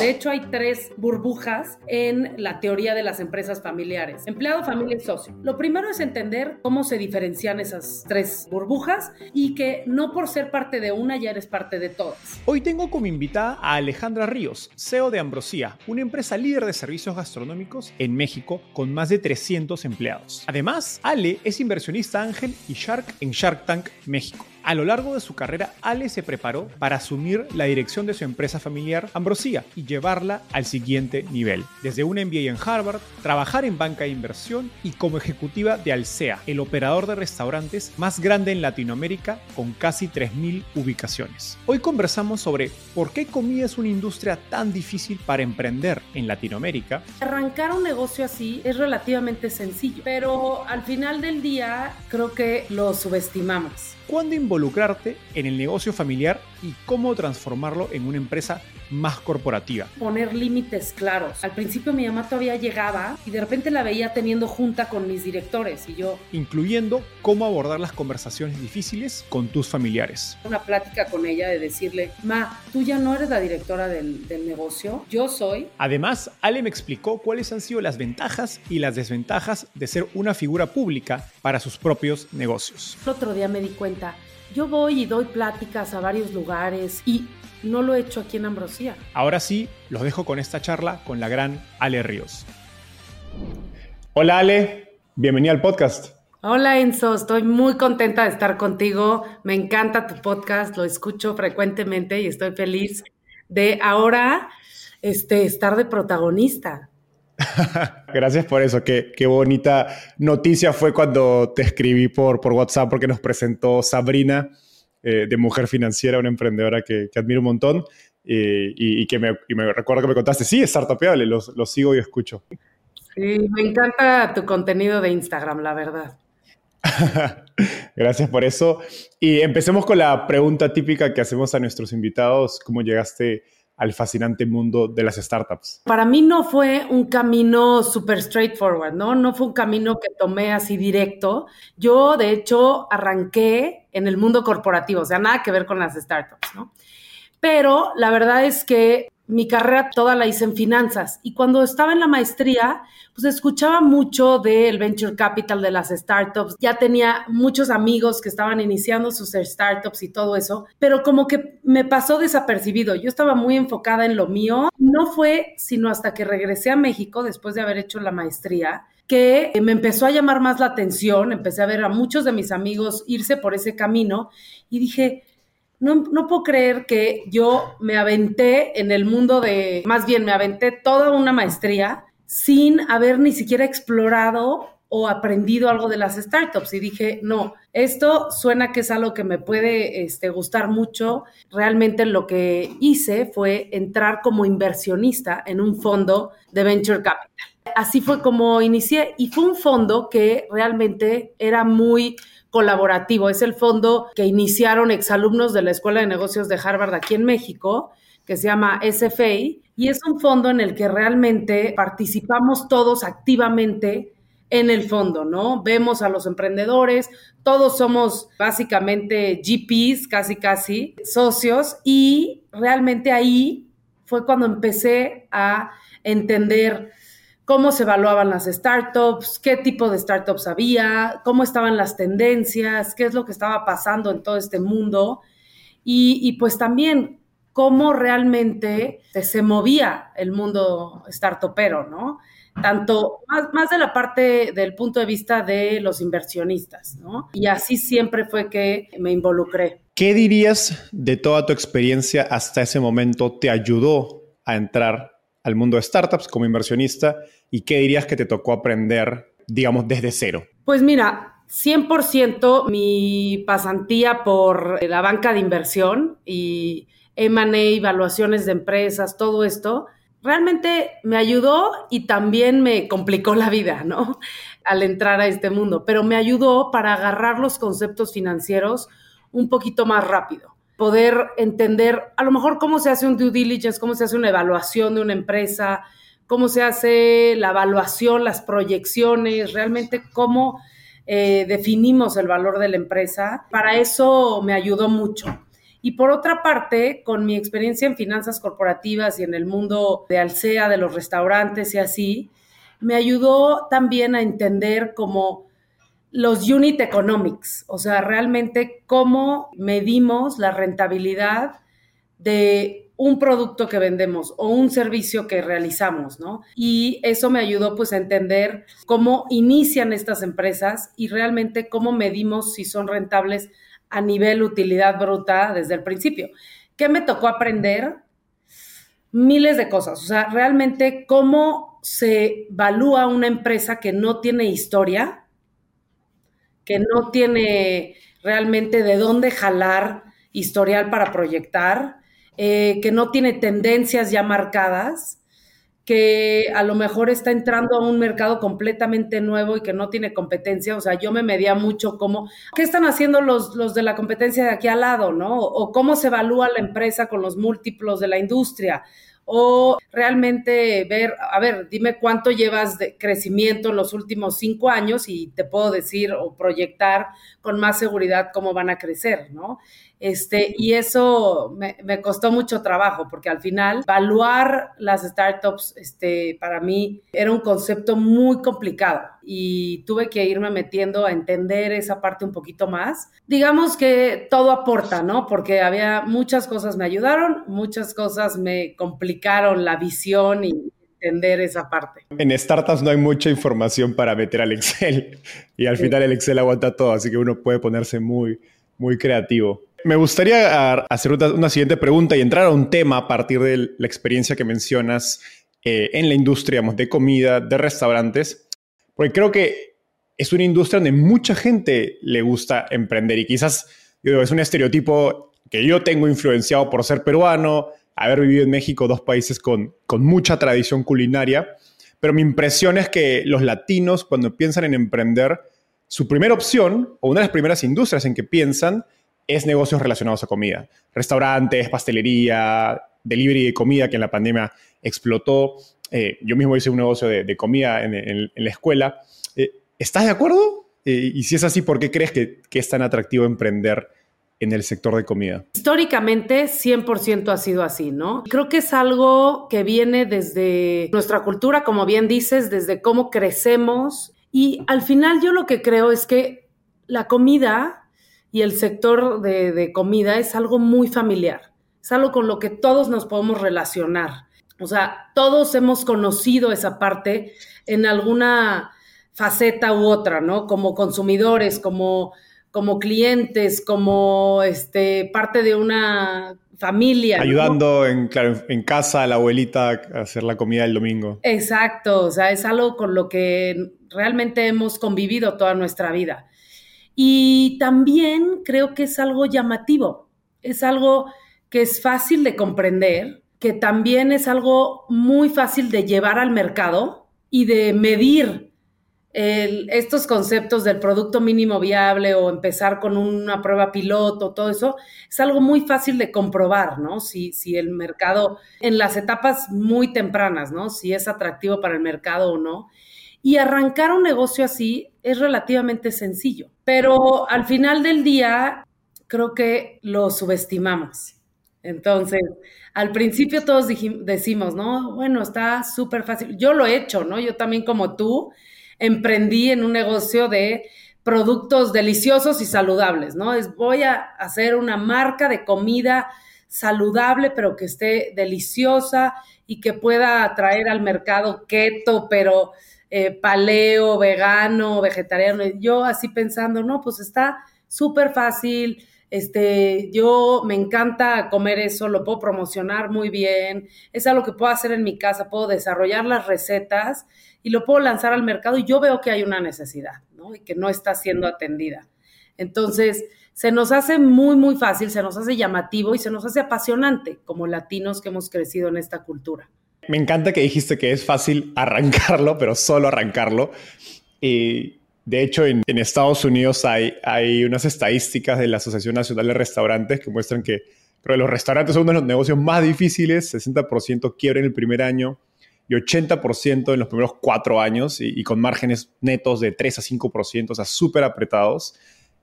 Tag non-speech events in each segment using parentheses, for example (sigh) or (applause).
De hecho, hay tres burbujas en la teoría de las empresas familiares. Empleado, familia y socio. Lo primero es entender cómo se diferencian esas tres burbujas y que no por ser parte de una ya eres parte de todas. Hoy tengo como invitada a Alejandra Ríos, CEO de Ambrosía, una empresa líder de servicios gastronómicos en México con más de 300 empleados. Además, Ale es inversionista ángel y Shark en Shark Tank México. A lo largo de su carrera, Ale se preparó para asumir la dirección de su empresa familiar Ambrosía y llevarla al siguiente nivel. Desde un MBA en Harvard, trabajar en banca de inversión y como ejecutiva de Alsea, el operador de restaurantes más grande en Latinoamérica con casi 3.000 ubicaciones. Hoy conversamos sobre por qué comida es una industria tan difícil para emprender en Latinoamérica. Arrancar un negocio así es relativamente sencillo, pero al final del día creo que lo subestimamos cuándo involucrarte en el negocio familiar y cómo transformarlo en una empresa más corporativa. Poner límites claros. Al principio mi mamá todavía llegaba y de repente la veía teniendo junta con mis directores y yo... Incluyendo cómo abordar las conversaciones difíciles con tus familiares. Una plática con ella de decirle, ma, tú ya no eres la directora del, del negocio, yo soy. Además, Ale me explicó cuáles han sido las ventajas y las desventajas de ser una figura pública para sus propios negocios. El otro día me di cuenta, yo voy y doy pláticas a varios lugares y no lo he hecho aquí en Ambrosía. Ahora sí, los dejo con esta charla con la gran Ale Ríos. Hola Ale, bienvenida al podcast. Hola Enzo, estoy muy contenta de estar contigo. Me encanta tu podcast, lo escucho frecuentemente y estoy feliz de ahora este, estar de protagonista. (laughs) Gracias por eso. Qué, qué, bonita noticia fue cuando te escribí por, por WhatsApp porque nos presentó Sabrina eh, de Mujer Financiera, una emprendedora que, que admiro un montón y, que me, y me, recuerdo que me contaste, sí, es startupeable, lo, lo sigo y escucho. Sí, me encanta tu contenido de Instagram, la verdad. (laughs) Gracias por eso. Y empecemos con la pregunta típica que hacemos a nuestros invitados, ¿cómo llegaste al fascinante mundo de las startups? Para mí no fue un camino súper straightforward, ¿no? No fue un camino que tomé así directo. Yo, de hecho, arranqué en el mundo corporativo, o sea, nada que ver con las startups, ¿no? Pero la verdad es que mi carrera toda la hice en finanzas. Y cuando estaba en la maestría, pues escuchaba mucho del venture capital de las startups, ya tenía muchos amigos que estaban iniciando sus startups y todo eso, pero como que me pasó desapercibido, yo estaba muy enfocada en lo mío, no fue sino hasta que regresé a México después de haber hecho la maestría que me empezó a llamar más la atención, empecé a ver a muchos de mis amigos irse por ese camino y dije, no, puedo creer que yo me aventé en el mundo de, más bien me aventé toda una maestría sin haber ni siquiera explorado o aprendido algo de las startups y dije, no, esto suena que es algo que me puede este, gustar mucho. Realmente lo que hice fue entrar como inversionista en un fondo de venture capital así fue como inicié y fue un fondo que realmente era muy colaborativo. Es el fondo que iniciaron exalumnos de la Escuela de Negocios de Harvard aquí en México, que se llama SFA, y es un fondo en el que realmente participamos todos activamente en el fondo, ¿no? Vemos a los emprendedores, todos somos básicamente GPs, casi casi socios, y realmente ahí fue cuando empecé a entender cómo se evaluaban las startups, qué tipo de startups había, cómo estaban las tendencias, qué es lo que estaba pasando en todo este mundo y, pues también cómo realmente se movía el mundo startupero, ¿no? Tanto más, más de la parte del punto de vista de los inversionistas, ¿no? Y así siempre fue que me involucré. ¿Qué dirías de toda tu experiencia hasta ese momento te ayudó a entrar al mundo de startups como inversionista y qué dirías que te tocó aprender, digamos, desde cero? Pues mira, 100% mi pasantía por la banca de inversión y M&A, evaluaciones de empresas, todo esto, realmente me ayudó y también me complicó la vida, ¿no? (laughs) Al entrar a este mundo, pero me ayudó para agarrar los conceptos financieros un poquito más rápido poder entender a lo mejor cómo se hace un due diligence, cómo se hace una evaluación de una empresa, cómo se hace la evaluación, las proyecciones, realmente cómo eh, definimos el valor de la empresa. Para eso me ayudó mucho. Y por otra parte, con mi experiencia en finanzas corporativas y en el mundo de Alsea, de los restaurantes y así, me ayudó también a entender cómo los unit economics, o sea, realmente cómo medimos la rentabilidad de un producto que vendemos o un servicio que realizamos, ¿no? Y eso me ayudó pues a entender cómo inician estas empresas y realmente cómo medimos si son rentables a nivel utilidad bruta desde el principio. ¿Qué me tocó aprender? Miles de cosas, o sea, realmente cómo se evalúa una empresa que no tiene historia, que no tiene realmente de dónde jalar historial para proyectar, eh, que no tiene tendencias ya marcadas, que a lo mejor está entrando a un mercado completamente nuevo y que no tiene competencia. O sea, yo me medía mucho como, ¿qué están haciendo los, los de la competencia de aquí al lado, no? O cómo se evalúa la empresa con los múltiplos de la industria o realmente ver, a ver, dime cuánto llevas de crecimiento en los últimos cinco años y te puedo decir o proyectar con más seguridad cómo van a crecer, ¿no? Este, y eso me, costó mucho trabajo porque al final evaluar las startups este, para mí era un concepto muy complicado y tuve que irme metiendo a entender esa parte un poquito más. Digamos que todo aporta, ¿no? Porque había muchas cosas me ayudaron, muchas cosas me complicaron la visión y entender esa parte. En startups no hay mucha información para meter al Excel y al final el Excel aguanta todo, así que uno puede ponerse muy, muy creativo. Me gustaría hacer una siguiente pregunta y entrar a un tema a partir de la experiencia que mencionas eh, en la industria de comida, de restaurantes, porque creo que es una industria donde mucha gente le gusta emprender y quizás es un estereotipo que yo tengo influenciado por ser peruano, haber vivido en México, dos países con, con mucha tradición culinaria, pero mi impresión es que los latinos cuando piensan en emprender, su primera opción o una de las primeras industrias en que piensan es negocios relacionados a comida. Restaurantes, pastelería, delivery de comida que en la pandemia explotó. Eh, yo mismo hice un negocio de, comida en, la escuela. Eh, ¿Estás de acuerdo? Eh, y si es así, ¿por qué crees que, es tan atractivo emprender en el sector de comida? Históricamente, 100% ha sido así, ¿no? Creo que es algo que viene desde nuestra cultura, como bien dices, desde cómo crecemos. Y al final yo lo que creo es que la comida y el sector de, comida es algo muy familiar, es algo con lo que todos nos podemos relacionar. O sea, todos hemos conocido esa parte en alguna faceta u otra, ¿no? Como consumidores, como, como clientes, como este, parte de una familia. Ayudando en, en casa a la abuelita a hacer la comida el domingo. Exacto, o sea, es algo con lo que realmente hemos convivido toda nuestra vida. Y también creo que es algo llamativo, es algo que es fácil de comprender, que también es algo muy fácil de llevar al mercado y de medir estos conceptos del producto mínimo viable o empezar con una prueba piloto, todo eso, es algo muy fácil de comprobar, ¿no? Si, si el mercado, en las etapas muy tempranas, ¿no? Si es atractivo para el mercado o no. Y arrancar un negocio así es relativamente sencillo, pero al final del día creo que lo subestimamos. Entonces, al principio todos decimos, no, bueno, está súper fácil. Yo lo he hecho, ¿no? Yo también como tú emprendí en un negocio de productos deliciosos y saludables, ¿no? Es voy a hacer una marca de comida saludable, pero que esté deliciosa y que pueda atraer al mercado keto, pero eh, paleo, vegano, vegetariano. Yo así pensando, no, pues está súper fácil, este, yo me encanta comer eso, lo puedo promocionar muy bien, es algo que puedo hacer en mi casa, puedo desarrollar las recetas y lo puedo lanzar al mercado y yo veo que hay una necesidad, ¿no? Y que no está siendo atendida. Entonces, se nos hace muy, muy fácil, se nos hace llamativo y se nos hace apasionante como latinos que hemos crecido en esta cultura. Me encanta que dijiste que es fácil arrancarlo, pero solo arrancarlo. De hecho, en, Estados Unidos hay, unas estadísticas de la Asociación Nacional de Restaurantes que muestran que los restaurantes son uno de los negocios más difíciles, 60% quiebra en el primer año y 80% en los primeros cuatro años y, con márgenes netos de 3 a 5%, o sea, súper apretados.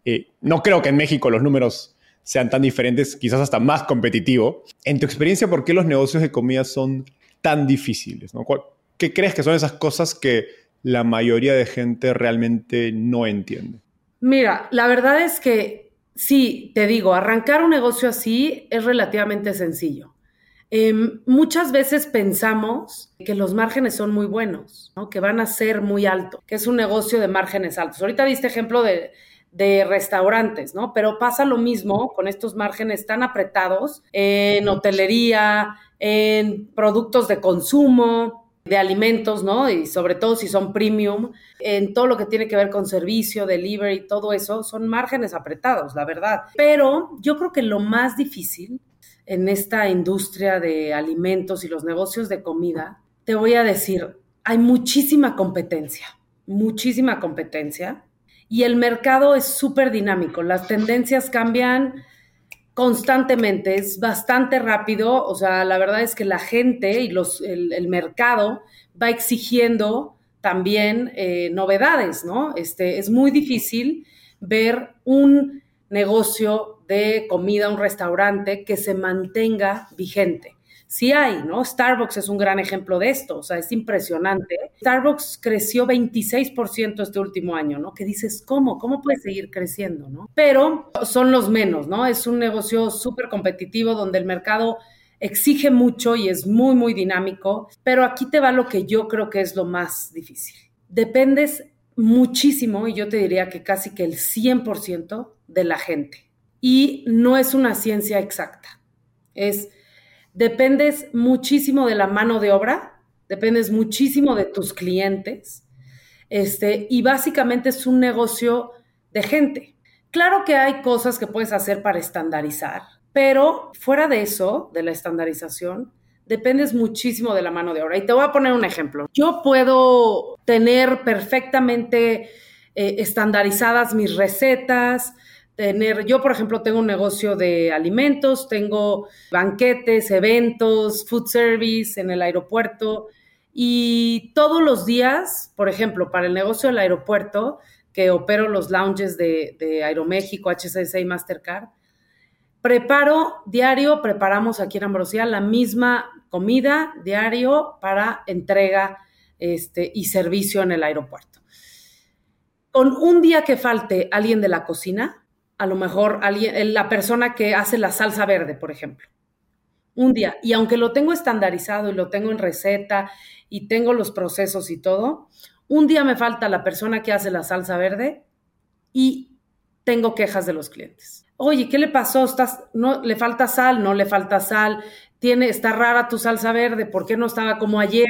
Eh, no creo que en México los números sean tan diferentes, quizás hasta más competitivo. En tu experiencia, ¿por qué los negocios de comida son tan difíciles? ¿Qué crees que son esas cosas que la mayoría de gente realmente no entiende? Mira, la verdad es que sí, te digo, arrancar un negocio así es relativamente sencillo. Em, muchas veces pensamos que los márgenes son muy buenos, que van a ser muy altos, que es un negocio de márgenes altos. Ahorita diste ejemplo de, de restaurantes, ¿no? Pero pasa lo mismo con estos márgenes tan apretados en hotelería, en productos de consumo, de alimentos, ¿no? Y sobre todo si son premium, en todo lo que tiene que ver con servicio, delivery, todo eso, son márgenes apretados, la verdad. Pero yo creo que lo más difícil en esta industria de alimentos y los negocios de comida, te voy a decir, hay muchísima competencia, muchísima competencia, y el mercado es súper dinámico, las tendencias cambian constantemente, es bastante rápido, o sea, la verdad es que la gente y los, el, mercado va exigiendo también eh, novedades, ¿no? Este, es muy difícil ver un negocio de comida, un restaurante que se mantenga vigente sí hay, ¿no? Starbucks es un gran ejemplo de esto, o sea, es impresionante. Starbucks creció 26% este último año, ¿no? Que dices, ¿cómo? ¿Cómo puede seguir creciendo, ¿no? Pero son los menos, ¿no? Es un negocio súper competitivo donde el mercado exige mucho y es muy, muy dinámico, pero aquí te va lo que yo creo que es lo más difícil. Dependes muchísimo, y yo te diría que casi que el 100% de la gente. Y no es una ciencia exacta. Es dependes muchísimo de la mano de obra, dependes muchísimo de tus clientes, este, y básicamente es un negocio de gente. Claro que hay cosas que puedes hacer para estandarizar, pero fuera de eso, de la estandarización, dependes muchísimo de la mano de obra. Y te voy a poner un ejemplo. Yo puedo tener perfectamente eh, estandarizadas mis recetas, tener, yo por ejemplo tengo un negocio de alimentos, tengo banquetes, eventos, food service en el aeropuerto y todos los días, por ejemplo, para el negocio del aeropuerto, que opero los lounges de, Aeroméxico, HCC y Mastercard, preparo diario, preparamos aquí en Ambrosía la misma comida diario para entrega este, y servicio en el aeropuerto. Con un día que falte alguien de la cocina, a lo mejor alguien, la persona que hace la salsa verde, por ejemplo. Un día. Y aunque lo tengo estandarizado y lo tengo en receta y tengo los procesos y todo, un día me falta la persona que hace la salsa verde y tengo quejas de los clientes. Oye, ¿qué le pasó? ¿Estás, no, ¿Le falta sal? ¿No le falta sal? Tiene, está rara tu salsa verde, ¿por qué no estaba como ayer?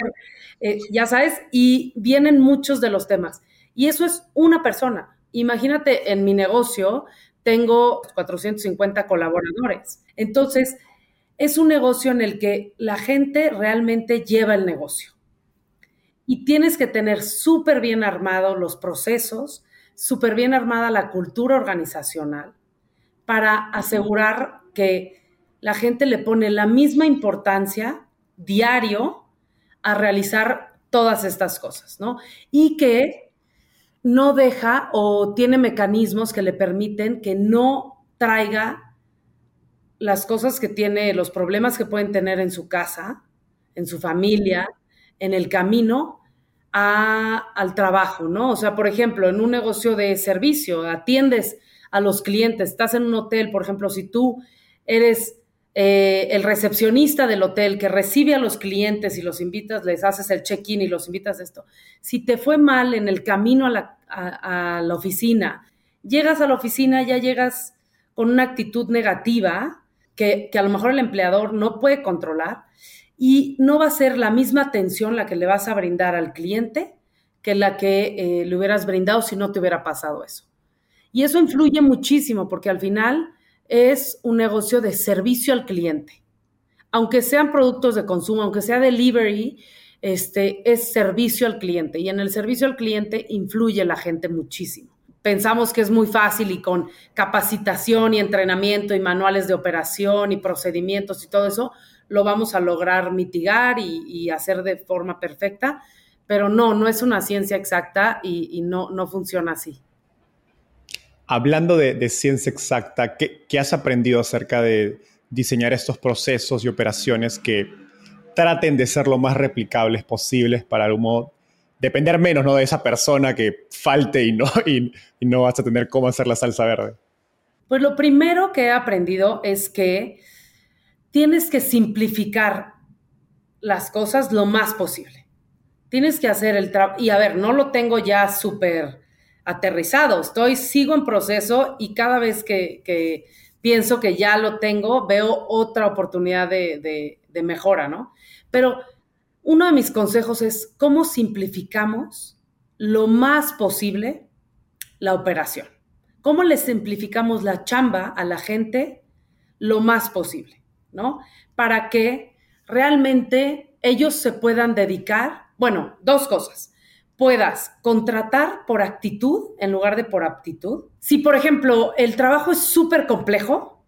Eh, ya sabes, y vienen muchos de los temas. Y eso es una persona. Imagínate en mi negocio, tengo 450 colaboradores. Entonces, es un negocio en el que la gente realmente lleva el negocio. Y tienes que tener súper bien armados los procesos, súper bien armada la cultura organizacional para asegurar que la gente le pone la misma importancia diario a realizar todas estas cosas, ¿no? Y que no deja o tiene mecanismos que le permiten que no traiga las cosas que tiene, los problemas que pueden tener en su casa, en su familia, en el camino al trabajo, ¿no? O sea, por ejemplo, en un negocio de servicio, atiendes a los clientes, estás en un hotel, por ejemplo, si tú eres eh, el recepcionista del hotel que recibe a los clientes y los invitas, les haces el check-in y los invitas a esto, si te fue mal en el camino a la, oficina, llegas a la oficina, ya llegas con una actitud negativa que, que a lo mejor el empleador no puede controlar, y no va a ser la misma atención la que le vas a brindar al cliente que la que eh, le hubieras brindado si no te hubiera pasado eso. Y eso influye muchísimo porque al final es un negocio de servicio al cliente. Aunque sean productos de consumo, aunque sea delivery, este, es servicio al cliente. Y en el servicio al cliente influye la gente muchísimo. Pensamos que es muy fácil y con capacitación y entrenamiento y manuales de operación y procedimientos y todo eso, lo vamos a lograr mitigar y, hacer de forma perfecta, pero no, no es una ciencia exacta y, no, no funciona así. Hablando de, ciencia exacta, ¿qué, has aprendido acerca de diseñar estos procesos y operaciones que traten de ser lo más replicables posibles para algún modo depender menos ¿no? de esa persona que falte y no, (laughs) y, no vas a tener cómo hacer la salsa verde? Pues lo primero que he aprendido es que tienes que simplificar las cosas lo más posible. Tienes que hacer el trabajo. Y a ver, no lo tengo ya súper aterrizado. Estoy, sigo en proceso y cada vez que, pienso que ya lo tengo, veo otra oportunidad de, de mejora, ¿no? Pero uno de mis consejos es cómo simplificamos lo más posible la operación. ¿Cómo le simplificamos la chamba a la gente lo más posible? ¿no? Para que realmente ellos se puedan dedicar, bueno, dos cosas. Puedas contratar por actitud en lugar de por aptitud. Si, por ejemplo, el trabajo es súper complejo,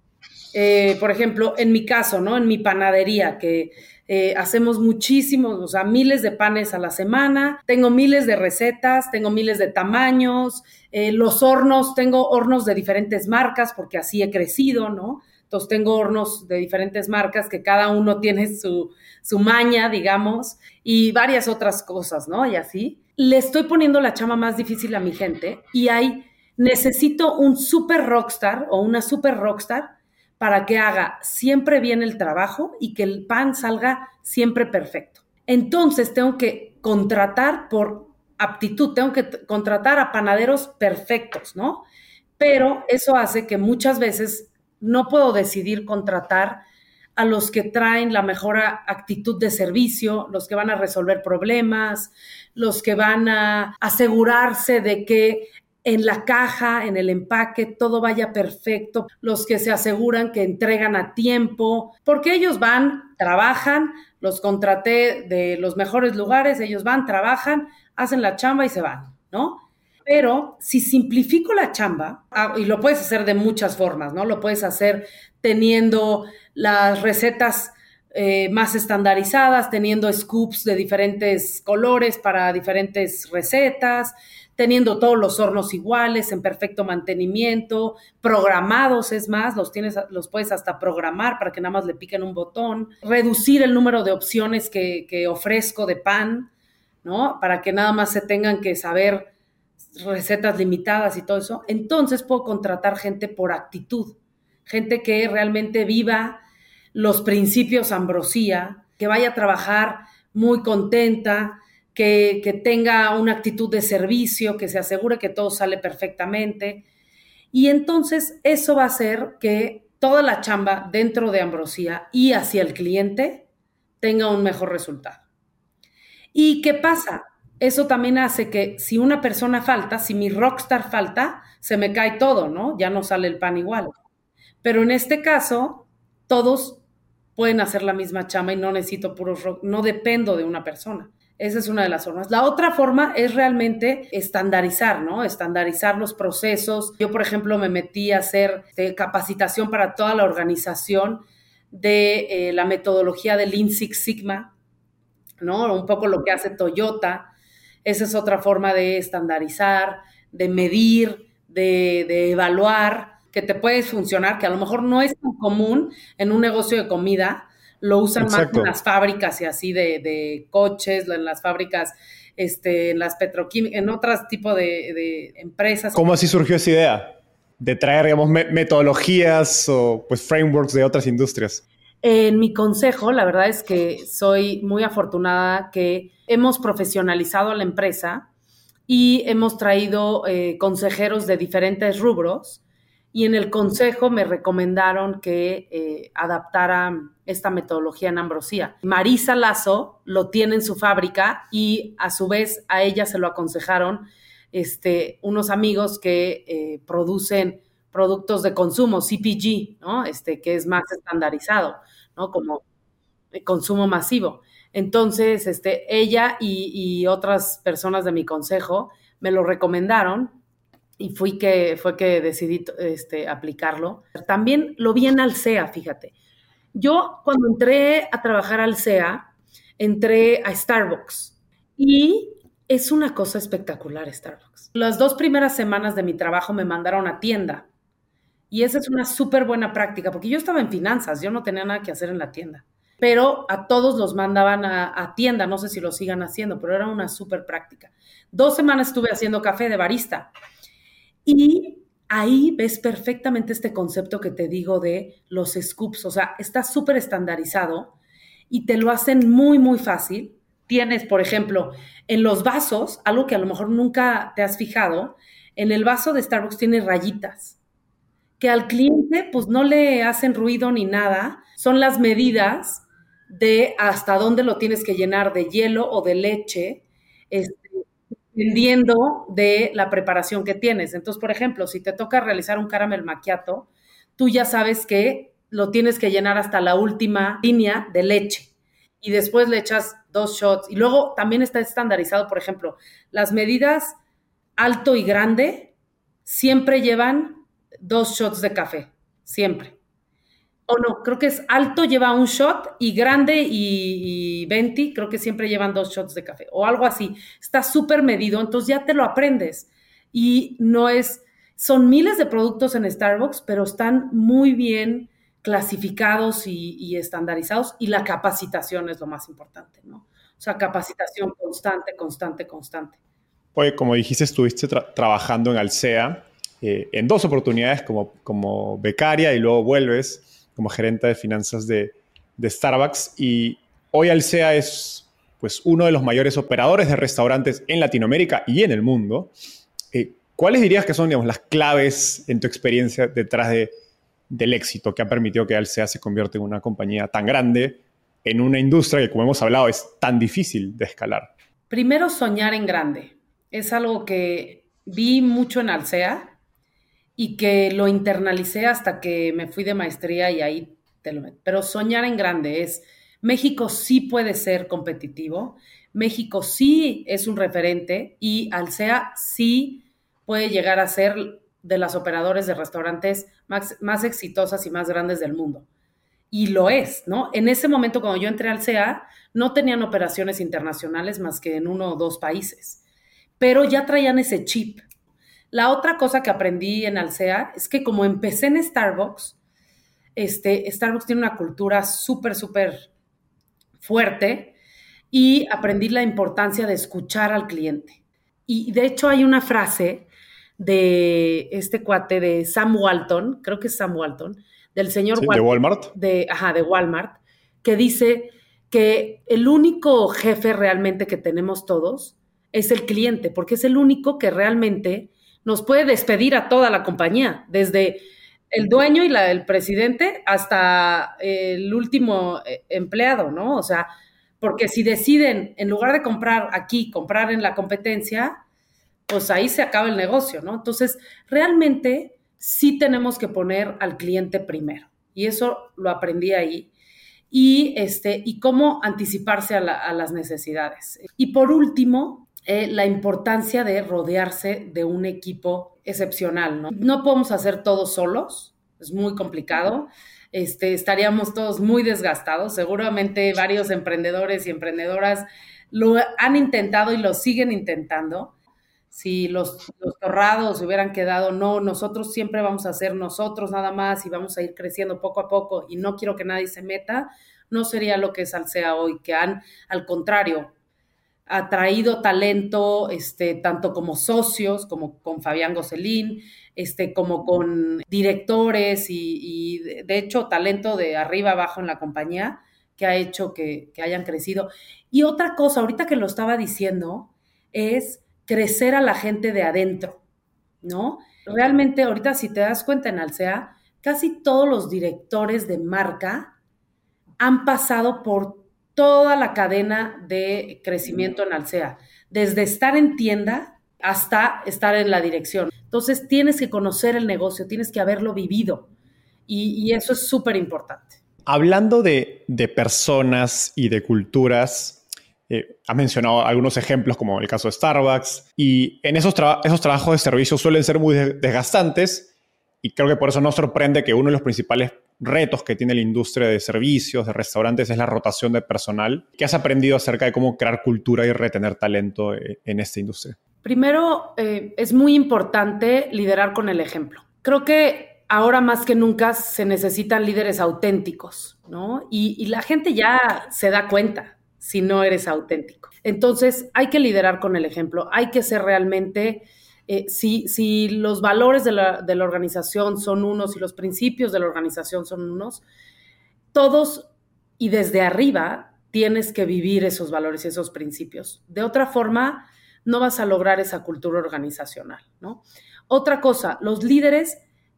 eh, por ejemplo, en mi caso, ¿no? En mi panadería, que eh, hacemos muchísimos, o sea, miles de panes a la semana, tengo miles de recetas, tengo miles de tamaños, eh, los hornos, tengo hornos de diferentes marcas porque así he crecido, ¿no? Entonces tengo hornos de diferentes marcas que cada uno tiene su, su maña, digamos, y varias otras cosas, ¿no? Y así. Le estoy poniendo la chama más difícil a mi gente y hay, necesito un super rockstar o una super rockstar para que haga siempre bien el trabajo y que el pan salga siempre perfecto. Entonces tengo que contratar por aptitud, tengo que contratar a panaderos perfectos, ¿no? Pero eso hace que muchas veces no puedo decidir contratar a los que traen la mejor actitud de servicio, los que van a resolver problemas, los que van a asegurarse de que en la caja, en el empaque, todo vaya perfecto, los que se aseguran que entregan a tiempo, porque ellos van, trabajan, los contraté de los mejores lugares, ellos van, trabajan, hacen la chamba y se van, ¿no? Pero si simplifico la chamba, ah, y lo puedes hacer de muchas formas, ¿no? Lo puedes hacer teniendo las recetas eh, más estandarizadas, teniendo scoops de diferentes colores para diferentes recetas, teniendo todos los hornos iguales, en perfecto mantenimiento, programados, es más, los tienes, los puedes hasta programar para que nada más le piquen un botón, reducir el número de opciones que, que ofrezco de pan, ¿no? Para que nada más se tengan que saber recetas limitadas y todo eso, entonces puedo contratar gente por actitud, gente que realmente viva los principios ambrosía, que vaya a trabajar muy contenta, que, que, tenga una actitud de servicio, que se asegure que todo sale perfectamente. Y entonces eso va a hacer que toda la chamba dentro de Ambrosía y hacia el cliente tenga un mejor resultado. ¿Y qué pasa? eso también hace que si una persona falta, si mi rockstar falta, se me cae todo, ¿no? Ya no sale el pan igual. Pero en este caso, todos pueden hacer la misma chama y no necesito puros no dependo de una persona. Esa es una de las formas. La otra forma es realmente estandarizar, ¿no? Estandarizar los procesos. Yo, por ejemplo, me metí a hacer eh, capacitación para toda la organización de eh, la metodología del Lean Six Sigma, ¿no? Un poco lo que hace Toyota esa es otra forma de estandarizar, de medir, de, evaluar que te puede funcionar, que a lo mejor no es tan común en un negocio de comida, lo usan más en las fábricas y así de, coches, en las fábricas, este, en las petroquímicas, en otros tipos de, empresas. ¿Cómo así surgió esa idea? De traer, digamos, metodologías o pues frameworks de otras industrias. En mi consejo, la verdad es que soy muy afortunada que hemos profesionalizado a la empresa y hemos traído eh, consejeros de diferentes rubros y en el consejo me recomendaron que eh, adaptara esta metodología en Ambrosía. Marisa Lazo lo tiene en su fábrica y a su vez a ella se lo aconsejaron este, unos amigos que eh, producen productos de consumo, CPG, ¿no? Este, que es más estandarizado, ¿no? Como consumo masivo. Entonces, este, ella y, otras personas de mi consejo me lo recomendaron y fui que, fue que decidí este, aplicarlo. También lo vi en Alsea, fíjate. Yo cuando entré a trabajar al SEA, entré a Starbucks y es una cosa espectacular Starbucks. Las dos primeras semanas de mi trabajo me mandaron a tienda y esa es una súper buena práctica porque yo estaba en finanzas, yo no tenía nada que hacer en la tienda pero a todos los mandaban a, tienda, no sé si lo sigan haciendo, pero era una súper práctica. Dos semanas estuve haciendo café de barista y ahí ves perfectamente este concepto que te digo de los scoops, o sea, está súper estandarizado y te lo hacen muy, muy fácil. Tienes, por ejemplo, en los vasos, algo que a lo mejor nunca te has fijado, en el vaso de Starbucks tiene rayitas, que al cliente pues no le hacen ruido ni nada, son las medidas de hasta dónde lo tienes que llenar de hielo o de leche, este, dependiendo de la preparación que tienes. Entonces, por ejemplo, si te toca realizar un caramel macchiato, tú ya sabes que lo tienes que llenar hasta la última línea de leche y después le echas dos shots. Y luego también está estandarizado, por ejemplo, las medidas alto y grande siempre llevan dos shots de café, siempre o no, creo que es alto lleva un shot y grande y, y 20, creo que siempre llevan dos shots de café o algo así. Está súper medido, entonces ya te lo aprendes. Y no es, son miles de productos en Starbucks, pero están muy bien clasificados y, estandarizados y la capacitación es lo más importante, ¿no? O sea, capacitación constante, constante, constante. Oye, como dijiste, estuviste trabajando en Alsea eh, en dos oportunidades como, como becaria y luego vuelves como gerente de finanzas de, Starbucks y hoy Alsea es pues uno de los mayores operadores de restaurantes en Latinoamérica y en el mundo. Eh, ¿Cuáles dirías que son digamos, las claves en tu experiencia detrás de, del éxito que ha permitido que Alsea se convierta en una compañía tan grande en una industria que, como hemos hablado, es tan difícil de escalar? Primero, soñar en grande. Es algo que vi mucho en Alsea y que lo internalicé hasta que me fui de maestría y ahí te lo meto. Pero soñar en grande es, México sí puede ser competitivo, México sí es un referente y Alsea sí puede llegar a ser de las operadores de restaurantes más, más exitosas y más grandes del mundo. Y lo es, ¿no? En ese momento, cuando yo entré al CEA, no tenían operaciones internacionales más que en uno o dos países, pero ya traían ese chip la otra cosa que aprendí en Alsea es que como empecé en Starbucks, este, Starbucks tiene una cultura súper, súper fuerte y aprendí la importancia de escuchar al cliente. Y de hecho hay una frase de este cuate de Sam Walton, creo que es Sam Walton, del señor ¿De Walmart? De, ajá, de Walmart, que dice que el único jefe realmente que tenemos todos es el cliente, porque es el único que realmente nos puede despedir a toda la compañía, desde el dueño y la, el presidente hasta el último eh, empleado, ¿no? O sea, porque si deciden, en lugar de comprar aquí, comprar en la competencia, pues ahí se acaba el negocio, ¿no? Entonces, realmente sí tenemos que poner al cliente primero. Y eso lo aprendí ahí. Y, este, y cómo anticiparse a, a las necesidades. Y por último, eh, la importancia de rodearse de un equipo excepcional, ¿no? No podemos hacer todo solos, es muy complicado. Este, estaríamos todos muy desgastados. Seguramente varios emprendedores y emprendedoras lo han intentado y lo siguen intentando. si los, los torrados hubieran quedado, no, nosotros siempre vamos a ser nosotros nada más y vamos a ir creciendo poco a poco y no quiero que nadie se meta, no sería lo que es Alsea hoy, que han, al contrario, atraído talento, este, tanto como socios, como con Fabián Gocelín, este, como con directores y, de hecho talento de arriba abajo en la compañía que ha hecho que, que hayan crecido. Y otra cosa, ahorita que lo estaba diciendo, es crecer a la gente de adentro, ¿no? Realmente ahorita si te das cuenta en Alsea, casi todos los directores de marca han pasado por toda la cadena de crecimiento en Alsea, desde estar en tienda hasta estar en la dirección. Entonces tienes que conocer el negocio, tienes que haberlo vivido y, eso es súper importante. Hablando de, personas y de culturas, eh, ha mencionado algunos ejemplos como el caso de Starbucks y en esos, esos trabajos de servicio suelen ser muy desgastantes y creo que por eso no sorprende que uno de los principales retos que tiene la industria de servicios, de restaurantes, es la rotación de personal. ¿Qué has aprendido acerca de cómo crear cultura y retener talento eh, en esta industria? Primero, eh, es muy importante liderar con el ejemplo. Creo que ahora más que nunca se necesitan líderes auténticos, ¿no? Y, y la gente ya se da cuenta si no eres auténtico. Entonces, hay que liderar con el ejemplo, hay que ser realmente eh, si, los valores de la, organización son unos y los principios de la organización son unos, todos y desde arriba tienes que vivir esos valores y esos principios. De otra forma, no vas a lograr esa cultura organizacional, ¿no? Otra cosa, los líderes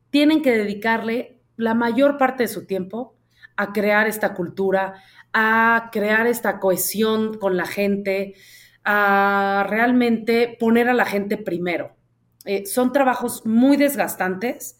tienen que dedicarle la mayor parte de su tiempo a crear esta cultura, a crear esta cohesión con la gente, a realmente poner a la gente primero. Eh, son trabajos muy desgastantes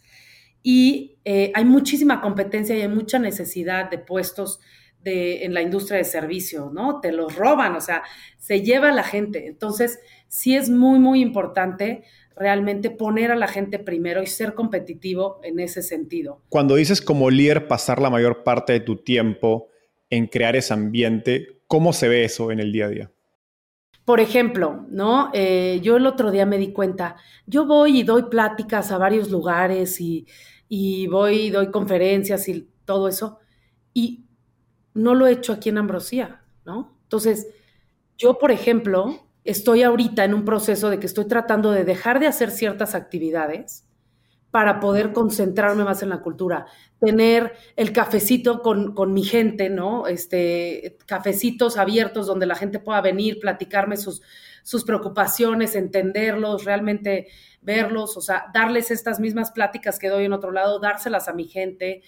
y eh, hay muchísima competencia y hay mucha necesidad de puestos de, en la industria de servicio, ¿no? Te los roban, o sea, se lleva a la gente. Entonces, sí es muy, muy importante realmente poner a la gente primero y ser competitivo en ese sentido. Cuando dices como líder pasar la mayor parte de tu tiempo en crear ese ambiente, ¿cómo se ve eso en el día a día? Por ejemplo, ¿no? Eh, yo el otro día me di cuenta, yo voy y doy pláticas a varios lugares y, y voy y doy conferencias y todo eso, y no lo he hecho aquí en Ambrosía, ¿no? Entonces, yo, por ejemplo, estoy ahorita en un proceso de que estoy tratando de dejar de hacer ciertas actividades para poder concentrarme más en la cultura, tener el cafecito con, mi gente, ¿no? Este, cafecitos abiertos donde la gente pueda venir, platicarme sus, sus preocupaciones, entenderlos, realmente verlos, o sea, darles estas mismas pláticas que doy en otro lado, dárselas a mi gente.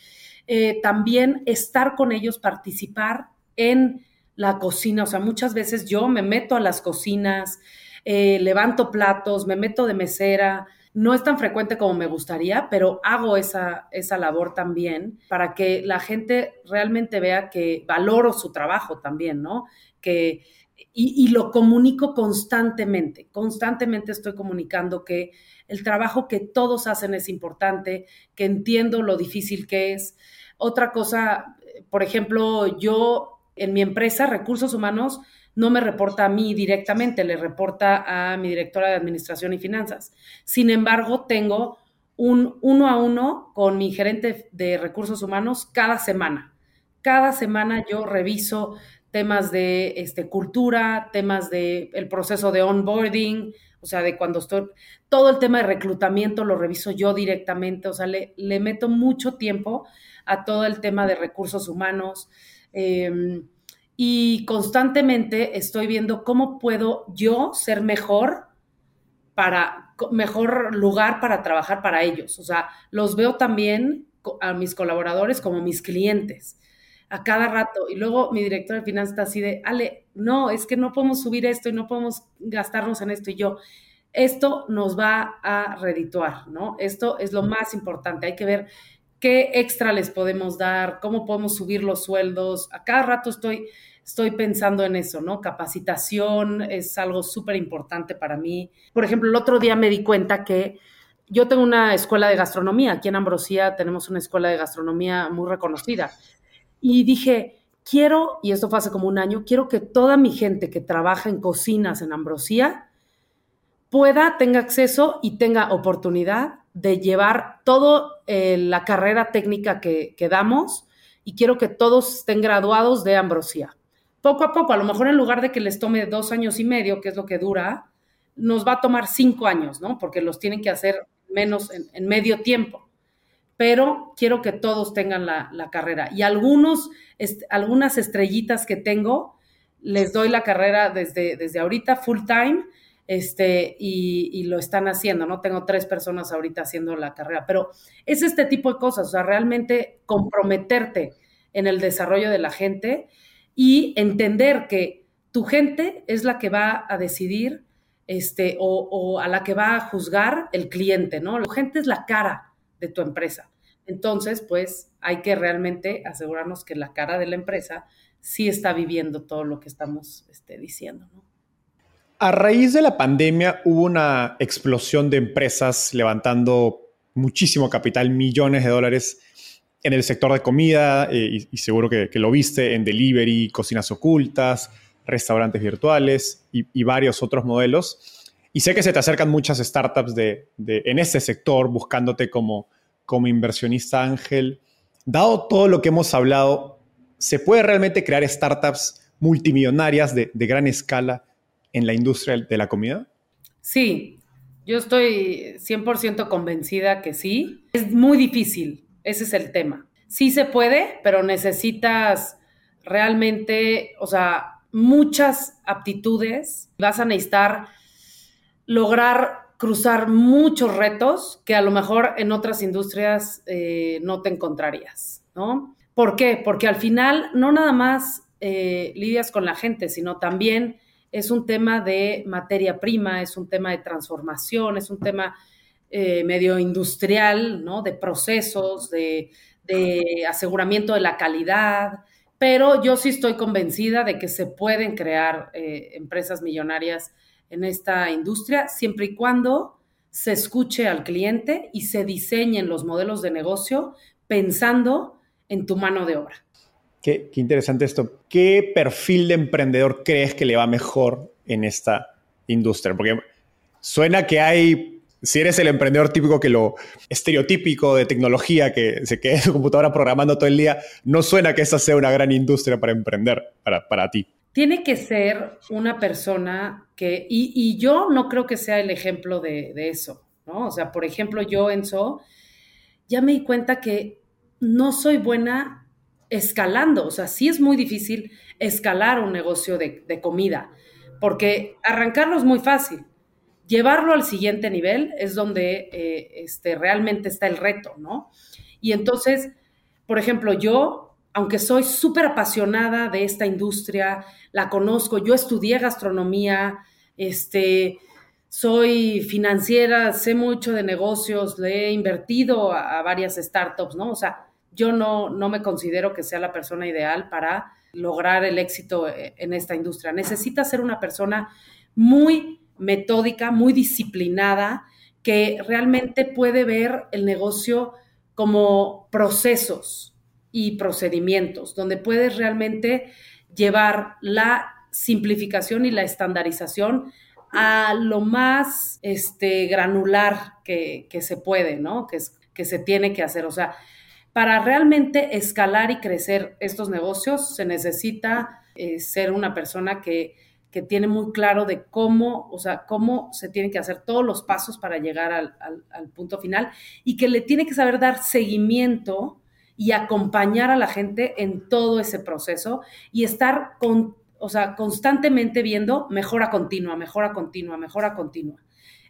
Eh, también estar con ellos, participar en la cocina, o sea, muchas veces yo me meto a las cocinas, eh, levanto platos, me meto de mesera, no es tan frecuente como me gustaría, pero hago esa, esa labor también para que la gente realmente vea que valoro su trabajo también, ¿no? Que, y, lo comunico constantemente, constantemente estoy comunicando que el trabajo que todos hacen es importante, que entiendo lo difícil que es. Otra cosa, por ejemplo, yo en mi empresa, Recursos Humanos, no me reporta a mí directamente, le reporta a mi directora de Administración y Finanzas. Sin embargo, tengo un uno a uno con mi gerente de recursos humanos cada semana. Cada semana yo reviso temas de este, cultura, temas de el proceso de onboarding, o sea, de cuando estoy, todo el tema de reclutamiento lo reviso yo directamente, o sea, le, meto mucho tiempo a todo el tema de recursos humanos. Eh, y constantemente estoy viendo cómo puedo yo ser mejor para mejor lugar para trabajar para ellos. O sea, los veo también a mis colaboradores como mis clientes a cada rato. Y luego mi director de finanzas está así de, Ale, no, es que no podemos subir esto y no podemos gastarnos en esto. Y yo, esto nos va a redituar, ¿no? Esto es lo más importante. Hay que ver qué extra les podemos dar, cómo podemos subir los sueldos. A cada rato estoy estoy pensando en eso, ¿no? Capacitación es algo súper importante para mí. Por ejemplo, el otro día me di cuenta que yo tengo una escuela de gastronomía, aquí en Ambrosía tenemos una escuela de gastronomía muy reconocida. Y dije, quiero, y esto fue hace como un año, quiero que toda mi gente que trabaja en cocinas en Ambrosía pueda, tenga acceso y tenga oportunidad de llevar toda eh, la carrera técnica que, que damos y quiero que todos estén graduados de ambrosía. Poco a poco, a lo mejor en lugar de que les tome dos años y medio, que es lo que dura, nos va a tomar cinco años, ¿no? Porque los tienen que hacer menos en, medio tiempo. Pero quiero que todos tengan la, carrera. Y algunos, algunas estrellitas que tengo, les doy la carrera desde, desde ahorita full time este, y, lo están haciendo, ¿no? Tengo tres personas ahorita haciendo la carrera, pero es este tipo de cosas, o sea, realmente comprometerte en el desarrollo de la gente y entender que tu gente es la que va a decidir este, o, a la que va a juzgar el cliente, ¿no? La gente es la cara de tu empresa. Entonces, pues hay que realmente asegurarnos que la cara de la empresa sí está viviendo todo lo que estamos este, diciendo. A raíz de la pandemia hubo una explosión de empresas levantando muchísimo capital, millones de dólares en el sector de comida eh, y, seguro que, lo viste en delivery, cocinas ocultas, restaurantes virtuales y, varios otros modelos. Y sé que se te acercan muchas startups de, en este sector buscándote como, como inversionista ángel. Dado todo lo que hemos hablado, ¿se puede realmente crear startups multimillonarias de, de gran escala en la industria de la comida? Sí, yo estoy 100% convencida que sí. Es muy difícil, ese es el tema. Sí se puede, pero necesitas realmente, o sea, muchas aptitudes. Vas a necesitar lograr cruzar muchos retos que a lo mejor en otras industrias eh, no te encontrarías, ¿no? ¿Por qué? Porque al final no nada más eh, lidias con la gente, sino también es un tema de materia prima, es un tema de transformación, es un tema eh, medio industrial, ¿no? De procesos, de, aseguramiento de la calidad, pero yo sí estoy convencida de que se pueden crear eh, empresas millonarias en esta industria siempre y cuando se escuche al cliente y se diseñen los modelos de negocio pensando en tu mano de obra. Qué, interesante esto. ¿Qué perfil de emprendedor crees que le va mejor en esta industria? Porque suena que hay, si eres el emprendedor típico que lo estereotípico de tecnología, que se quede en su computadora programando todo el día, no suena que esa sea una gran industria para emprender para, para ti. Tiene que ser una persona que, y, yo no creo que sea el ejemplo de, de eso, ¿no? O sea, por ejemplo, yo, Enzo, ya me di cuenta que no soy buena escalando. O sea, sí es muy difícil escalar un negocio de, comida, porque arrancarlo es muy fácil. Llevarlo al siguiente nivel es donde eh, este, realmente está el reto, ¿no? Y entonces, por ejemplo, yo, aunque soy súper apasionada de esta industria, la conozco, yo estudié gastronomía, este, soy financiera, sé mucho de negocios, le he invertido a, a varias startups, ¿no? O sea, yo no, no me considero que sea la persona ideal para lograr el éxito eh, en esta industria. Necesita ser una persona muy metódica, muy disciplinada, que realmente puede ver el negocio como procesos y procedimientos, donde puedes realmente llevar la simplificación y la estandarización a lo más este, granular que, se puede, ¿no? Que, es, que se tiene que hacer. O sea, para realmente escalar y crecer estos negocios se necesita eh, ser una persona que, tiene muy claro de cómo, o sea, cómo se tienen que hacer todos los pasos para llegar al, punto final y que le tiene que saber dar seguimiento y acompañar a la gente en todo ese proceso y estar con, o sea, constantemente viendo mejora continua, mejora continua, mejora continua.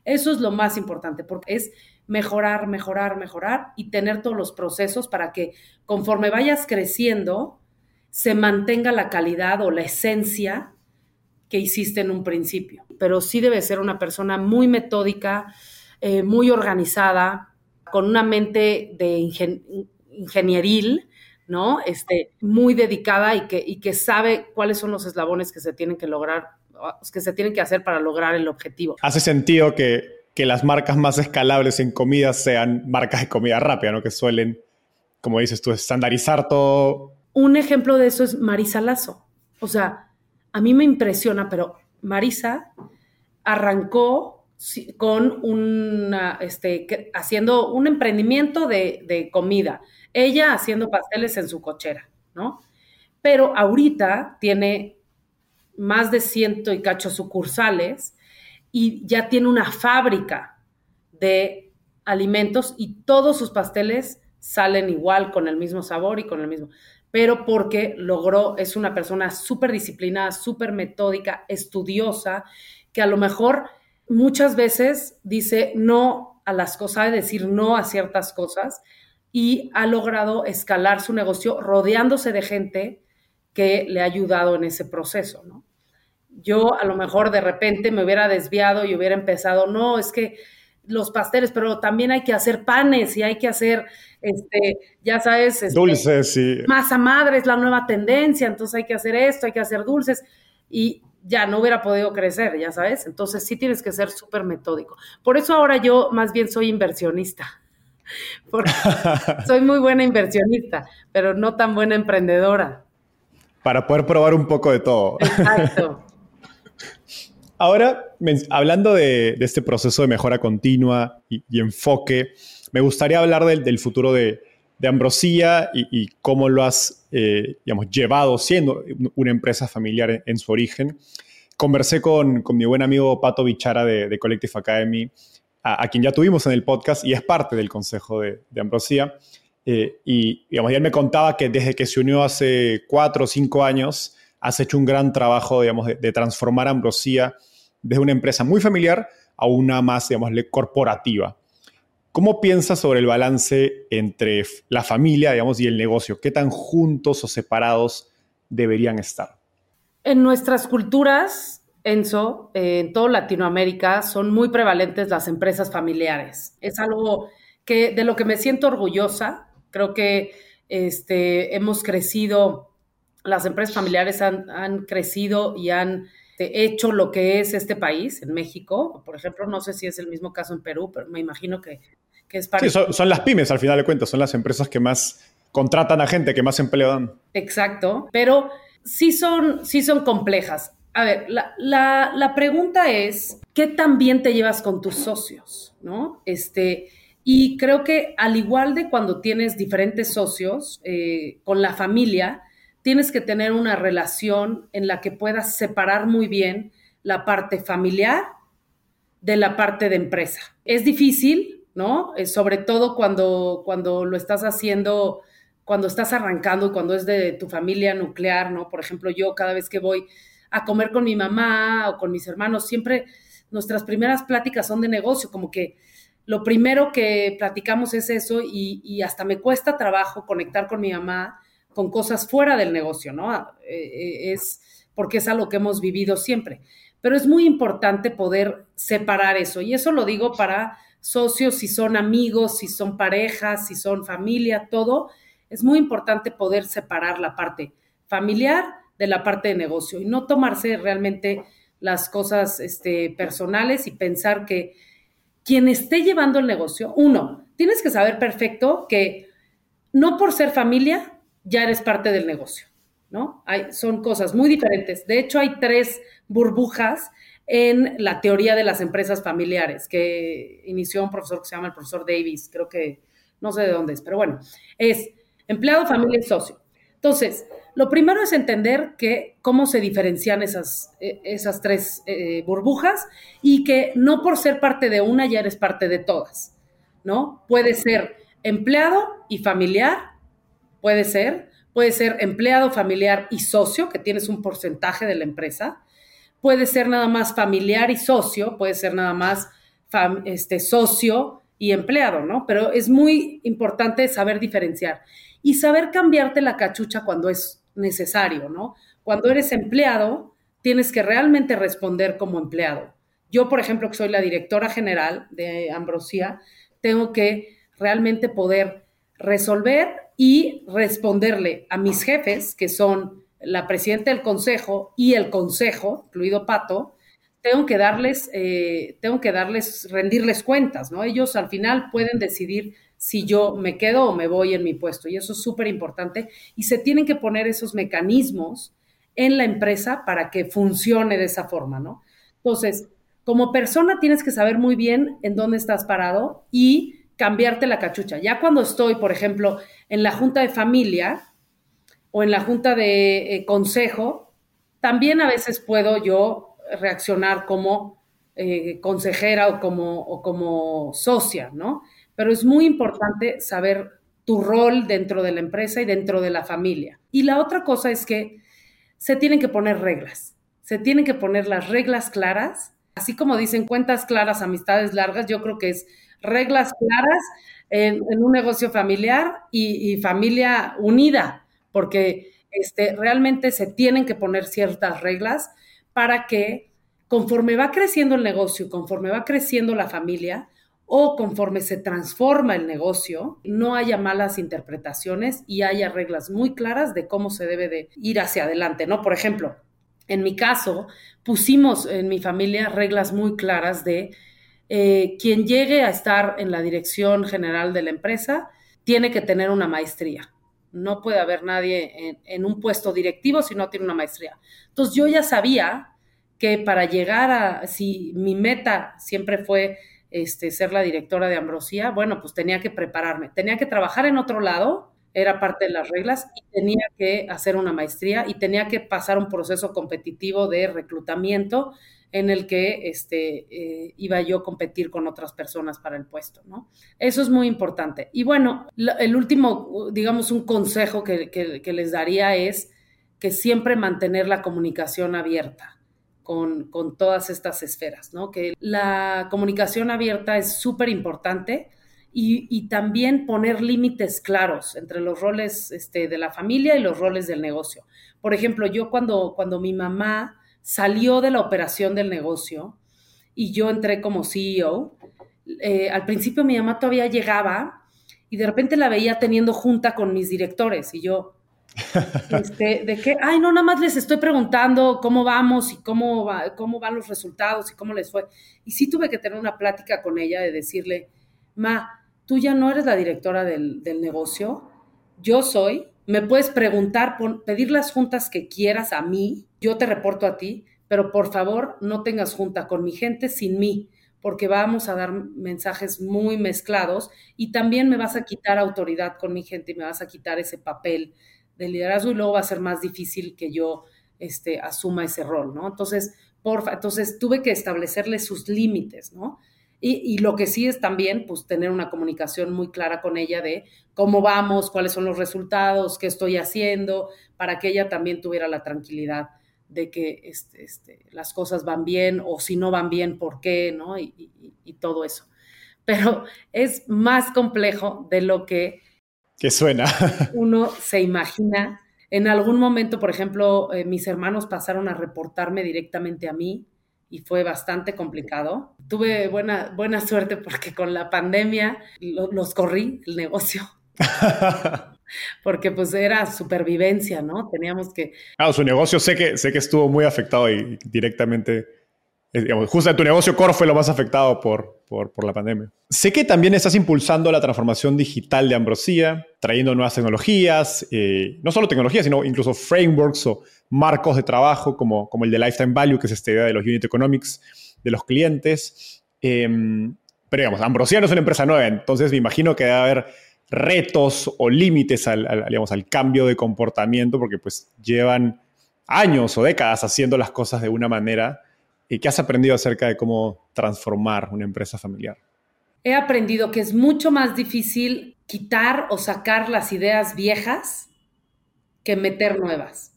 Eso es lo más importante porque es mejorar, mejorar, mejorar y tener todos los procesos para que conforme vayas creciendo, se mantenga la calidad o la esencia que hiciste en un principio. Pero sí debe ser una persona muy metódica, eh, muy organizada, con una mente de ingenieril, ¿no? Este, muy dedicada y que, y que sabe cuáles son los eslabones que se tienen que lograr, que se tienen que hacer para lograr el objetivo. Hace sentido que que las marcas más escalables en comida sean marcas de comida rápida, ¿no? Que suelen, como dices tú, estandarizar todo. Un ejemplo de eso es Marisa Lazo. O sea, a mí me impresiona, pero Marisa arrancó con una, este, haciendo un emprendimiento de, de comida. Ella haciendo pasteles en su cochera, ¿no? Pero ahorita tiene más de ciento y cacho sucursales y ya tiene una fábrica de alimentos y todos sus pasteles salen igual, con el mismo sabor y con el mismo, pero porque logró, es una persona súper disciplinada, súper metódica, estudiosa, que a lo mejor muchas veces dice no a las cosas, sabe decir no a ciertas cosas y ha logrado escalar su negocio rodeándose de gente que le ha ayudado en ese proceso, ¿no? Yo a lo mejor de repente me hubiera desviado y hubiera empezado, no, es que los pasteles, pero también hay que hacer panes y hay que hacer, este, ya sabes, este, dulces y masa madre es la nueva tendencia, entonces hay que hacer esto, hay que hacer dulces y ya no hubiera podido crecer, ya sabes. Entonces sí tienes que ser súper metódico. Por eso ahora yo más bien soy inversionista. (laughs) Porque (laughs) soy muy buena inversionista, pero no tan buena emprendedora. Para poder probar un poco de todo. Exacto. (laughs) Ahora, hablando de, este proceso de mejora continua y, enfoque, me gustaría hablar del, futuro de, Ambrosía y, cómo lo has, eh, digamos, llevado siendo una empresa familiar en, su origen. Conversé con, mi buen amigo Pato Bichara de, Collective Academy, a, quien ya tuvimos en el podcast y es parte del consejo de, Ambrosía. Eh, y, digamos, él me contaba que desde que se unió hace cuatro o cinco años, has hecho un gran trabajo, digamos, de, transformar Ambrosía desde una empresa muy familiar a una más, digamos, corporativa. ¿Cómo piensas sobre el balance entre la familia, digamos, y el negocio? ¿Qué tan juntos o separados deberían estar? En nuestras culturas, Enzo, en toda Latinoamérica, son muy prevalentes las empresas familiares. Es algo que, de lo que me siento orgullosa. Creo que este, hemos crecido, las empresas familiares han, han crecido y han este, hecho lo que es este país, en México. Por ejemplo, no sé si es el mismo caso en Perú, pero me imagino que, es para... Sí, son, las pymes, al final de cuentas, son las empresas que más contratan a gente, que más empleo dan. Exacto, pero sí son, sí son complejas. A ver, la, pregunta es, ¿qué tan bien te llevas con tus socios? ¿No? Este, y creo que al igual de cuando tienes diferentes socios, eh, con la familia, tienes que tener una relación en la que puedas separar muy bien la parte familiar de la parte de empresa. Es difícil, ¿no? Eh, sobre todo cuando, cuando lo estás haciendo, cuando estás arrancando cuando es de tu familia nuclear, ¿no? Por ejemplo, yo cada vez que voy a comer con mi mamá o con mis hermanos, siempre nuestras primeras pláticas son de negocio, como que lo primero que platicamos es eso y hasta me cuesta trabajo conectar con mi mamá con cosas fuera del negocio, ¿no? Eh, eh, es porque es algo que hemos vivido siempre. Pero es muy importante poder separar eso. Y eso lo digo para socios, si son amigos, si son parejas, si son familia, todo. Es muy importante poder separar la parte familiar de la parte de negocio y no tomarse realmente las cosas este, personales y pensar que quien esté llevando el negocio, uno, tienes que saber perfecto que no por ser familia ya eres parte del negocio, ¿no? Son cosas muy diferentes. De hecho, hay tres burbujas en la teoría de las empresas familiares que inició un profesor que se llama el profesor Davis, creo que no sé de dónde es, pero bueno, es empleado, familia y socio. Entonces, lo primero es entender que cómo se diferencian esas, e, esas tres eh, burbujas y que no por ser parte de una ya eres parte de todas, ¿no? Puede ser empleado y familiar Puede ser, puede ser empleado, familiar y socio, que tienes un porcentaje de la empresa. Puede ser nada más familiar y socio, puede ser nada más este, socio y empleado, ¿no? Pero es muy importante saber diferenciar y saber cambiarte la cachucha cuando es necesario, ¿no? Cuando eres empleado, tienes que realmente responder como empleado. Yo, por ejemplo, que soy la directora general de Ambrosía, tengo que realmente poder resolver y responderle a mis jefes, que son la presidenta del consejo y el consejo, incluido Pato, tengo que darles, eh, tengo que darles, rendirles cuentas, ¿no? Ellos al final pueden decidir si yo me quedo o me voy en mi puesto, y eso es súper importante, y se tienen que poner esos mecanismos en la empresa para que funcione de esa forma, ¿no? Entonces, como persona tienes que saber muy bien en dónde estás parado y cambiarte la cachucha. Ya cuando estoy, por ejemplo, en la junta de familia o en la junta de eh, consejo, también a veces puedo yo reaccionar como eh, consejera o como, o como socia, ¿no? Pero es muy importante saber tu rol dentro de la empresa y dentro de la familia. Y la otra cosa es que se tienen que poner reglas, se tienen que poner las reglas claras, así como dicen cuentas claras, amistades largas, yo creo que es reglas claras en, un negocio familiar y, familia unida, porque este, realmente se tienen que poner ciertas reglas para que conforme va creciendo el negocio, conforme va creciendo la familia, o conforme se transforma el negocio, no haya malas interpretaciones y haya reglas muy claras de cómo se debe de ir hacia adelante, ¿no? Por ejemplo, en mi caso, pusimos en mi familia reglas muy claras de eh, quien llegue a estar en la dirección general de la empresa tiene que tener una maestría. No puede haber nadie en, un puesto directivo si no tiene una maestría. Entonces yo ya sabía que para llegar a, si mi meta siempre fue este, ser la directora de Ambrosía, bueno, pues tenía que prepararme, tenía que trabajar en otro lado, era parte de las reglas, y tenía que hacer una maestría y tenía que pasar un proceso competitivo de reclutamiento en el que este, eh, iba yo a competir con otras personas para el puesto, ¿no? Eso es muy importante. Y bueno, el último, digamos, un consejo que, que les daría es que siempre mantener la comunicación abierta con, todas estas esferas, ¿no? Que la comunicación abierta es súper importante y, también poner límites claros entre los roles este, de la familia y los roles del negocio. Por ejemplo, yo cuando, cuando mi mamá salió de la operación del negocio y yo entré como CEO, eh, al principio mi mamá todavía llegaba y de repente la veía teniendo junta con mis directores y yo, (laughs) este, de que, ay, no, nada más les estoy preguntando cómo vamos y cómo, va, cómo van los resultados y cómo les fue. Y sí tuve que tener una plática con ella de decirle, ma, tú ya no eres la directora del, del negocio, yo soy, me puedes preguntar, pedir las juntas que quieras a mí, yo te reporto a ti, pero por favor no tengas junta con mi gente sin mí, porque vamos a dar mensajes muy mezclados y también me vas a quitar autoridad con mi gente y me vas a quitar ese papel de liderazgo y luego va a ser más difícil que yo este, asuma ese rol, ¿no? Entonces, entonces tuve que establecerle sus límites, ¿no? Y, lo que sí es también, pues, tener una comunicación muy clara con ella de cómo vamos, cuáles son los resultados, qué estoy haciendo, para que ella también tuviera la tranquilidad de que este, este, las cosas van bien o si no van bien, por qué, ¿no? Y, y todo eso. Pero es más complejo de lo que que suena. (laughs) Uno se imagina. En algún momento, por ejemplo, eh, mis hermanos pasaron a reportarme directamente a mí y fue bastante complicado. Tuve buena, buena suerte porque con la pandemia los corrí el negocio. (laughs) porque pues era supervivencia, ¿no? Teníamos que... Ah, su negocio sé que, sé que estuvo muy afectado y directamente digamos, justo tu negocio core fue lo más afectado por, por, la pandemia. Sé que también estás impulsando la transformación digital de Ambrosía, trayendo nuevas tecnologías, eh, no solo tecnologías, sino incluso frameworks o marcos de trabajo como, como el de Lifetime Value, que es esta idea de los unit economics de los clientes. Em, pero digamos, Ambrosía no es una empresa nueva, entonces me imagino que debe haber retos o límites al, digamos, al cambio de comportamiento, porque pues llevan años o décadas haciendo las cosas de una manera ¿Y qué has aprendido acerca de cómo transformar una empresa familiar? He aprendido que es mucho más difícil quitar o sacar las ideas viejas que meter nuevas.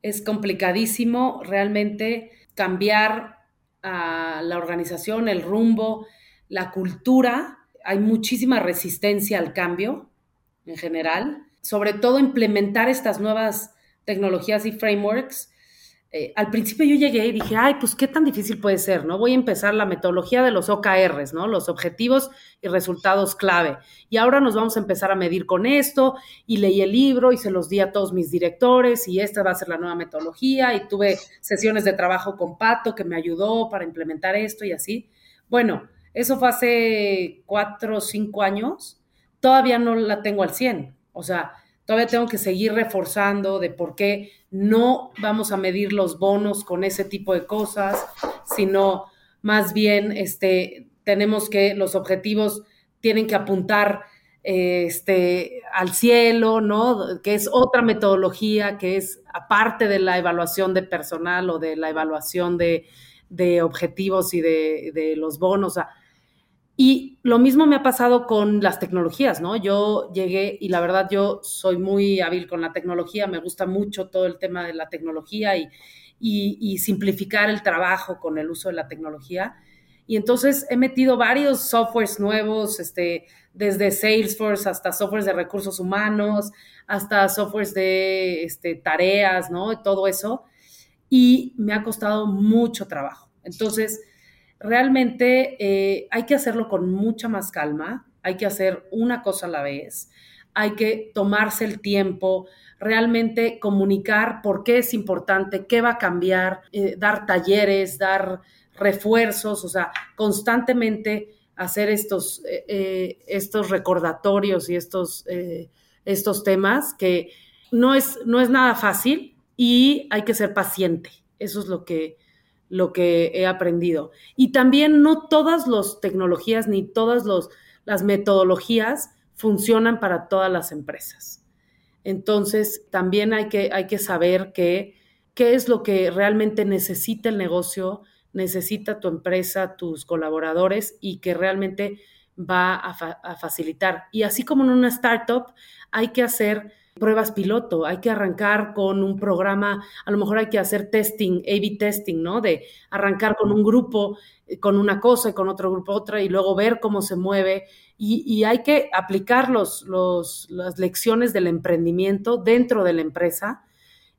Es complicadísimo realmente cambiar a la organización, el rumbo, la cultura. Hay muchísima resistencia al cambio en general. Sobre todo implementar estas nuevas tecnologías y frameworks eh, al principio yo llegué y dije, ay, pues qué tan difícil puede ser, ¿no? Voy a empezar la metodología de los OKRs, ¿no? Los objetivos y resultados clave. Y ahora nos vamos a empezar a medir con esto y leí el libro y se los di a todos mis directores y esta va a ser la nueva metodología y tuve sesiones de trabajo con Pato que me ayudó para implementar esto y así. Bueno, eso fue hace cuatro o cinco años. Todavía no la tengo al 100. O sea, todavía tengo que seguir reforzando de por qué no vamos a medir los bonos con ese tipo de cosas, sino más bien este, tenemos que, los objetivos tienen que apuntar este, al cielo, ¿no? Que es otra metodología, que es aparte de la evaluación de personal o de la evaluación de, objetivos y de, los bonos. Y lo mismo me ha pasado con las tecnologías, ¿no? Yo llegué y la verdad yo soy muy hábil con la tecnología, me gusta mucho todo el tema de la tecnología y, simplificar el trabajo con el uso de la tecnología. Y entonces he metido varios softwares nuevos, este, desde Salesforce hasta softwares de recursos humanos, hasta softwares de este, tareas, ¿no? Todo eso. Y me ha costado mucho trabajo. Entonces, realmente eh, hay que hacerlo con mucha más calma, hay que hacer una cosa a la vez, hay que tomarse el tiempo, realmente comunicar por qué es importante, qué va a cambiar, eh, dar talleres, dar refuerzos, o sea, constantemente hacer estos, eh, estos recordatorios y estos, estos temas que no es, no es nada fácil y hay que ser paciente. Eso es lo que, lo que he aprendido. Y también no todas las tecnologías ni todas las metodologías funcionan para todas las empresas. Entonces, también hay que, hay que saber que, qué es lo que realmente necesita el negocio, necesita tu empresa, tus colaboradores y que realmente va a, facilitar. Y así como en una startup, hay que hacer pruebas piloto, hay que arrancar con un programa, a lo mejor hay que hacer testing, A-B testing, ¿no? De arrancar con un grupo, eh, con una cosa y con otro grupo otra y luego ver cómo se mueve. Y, hay que aplicar los, las lecciones del emprendimiento dentro de la empresa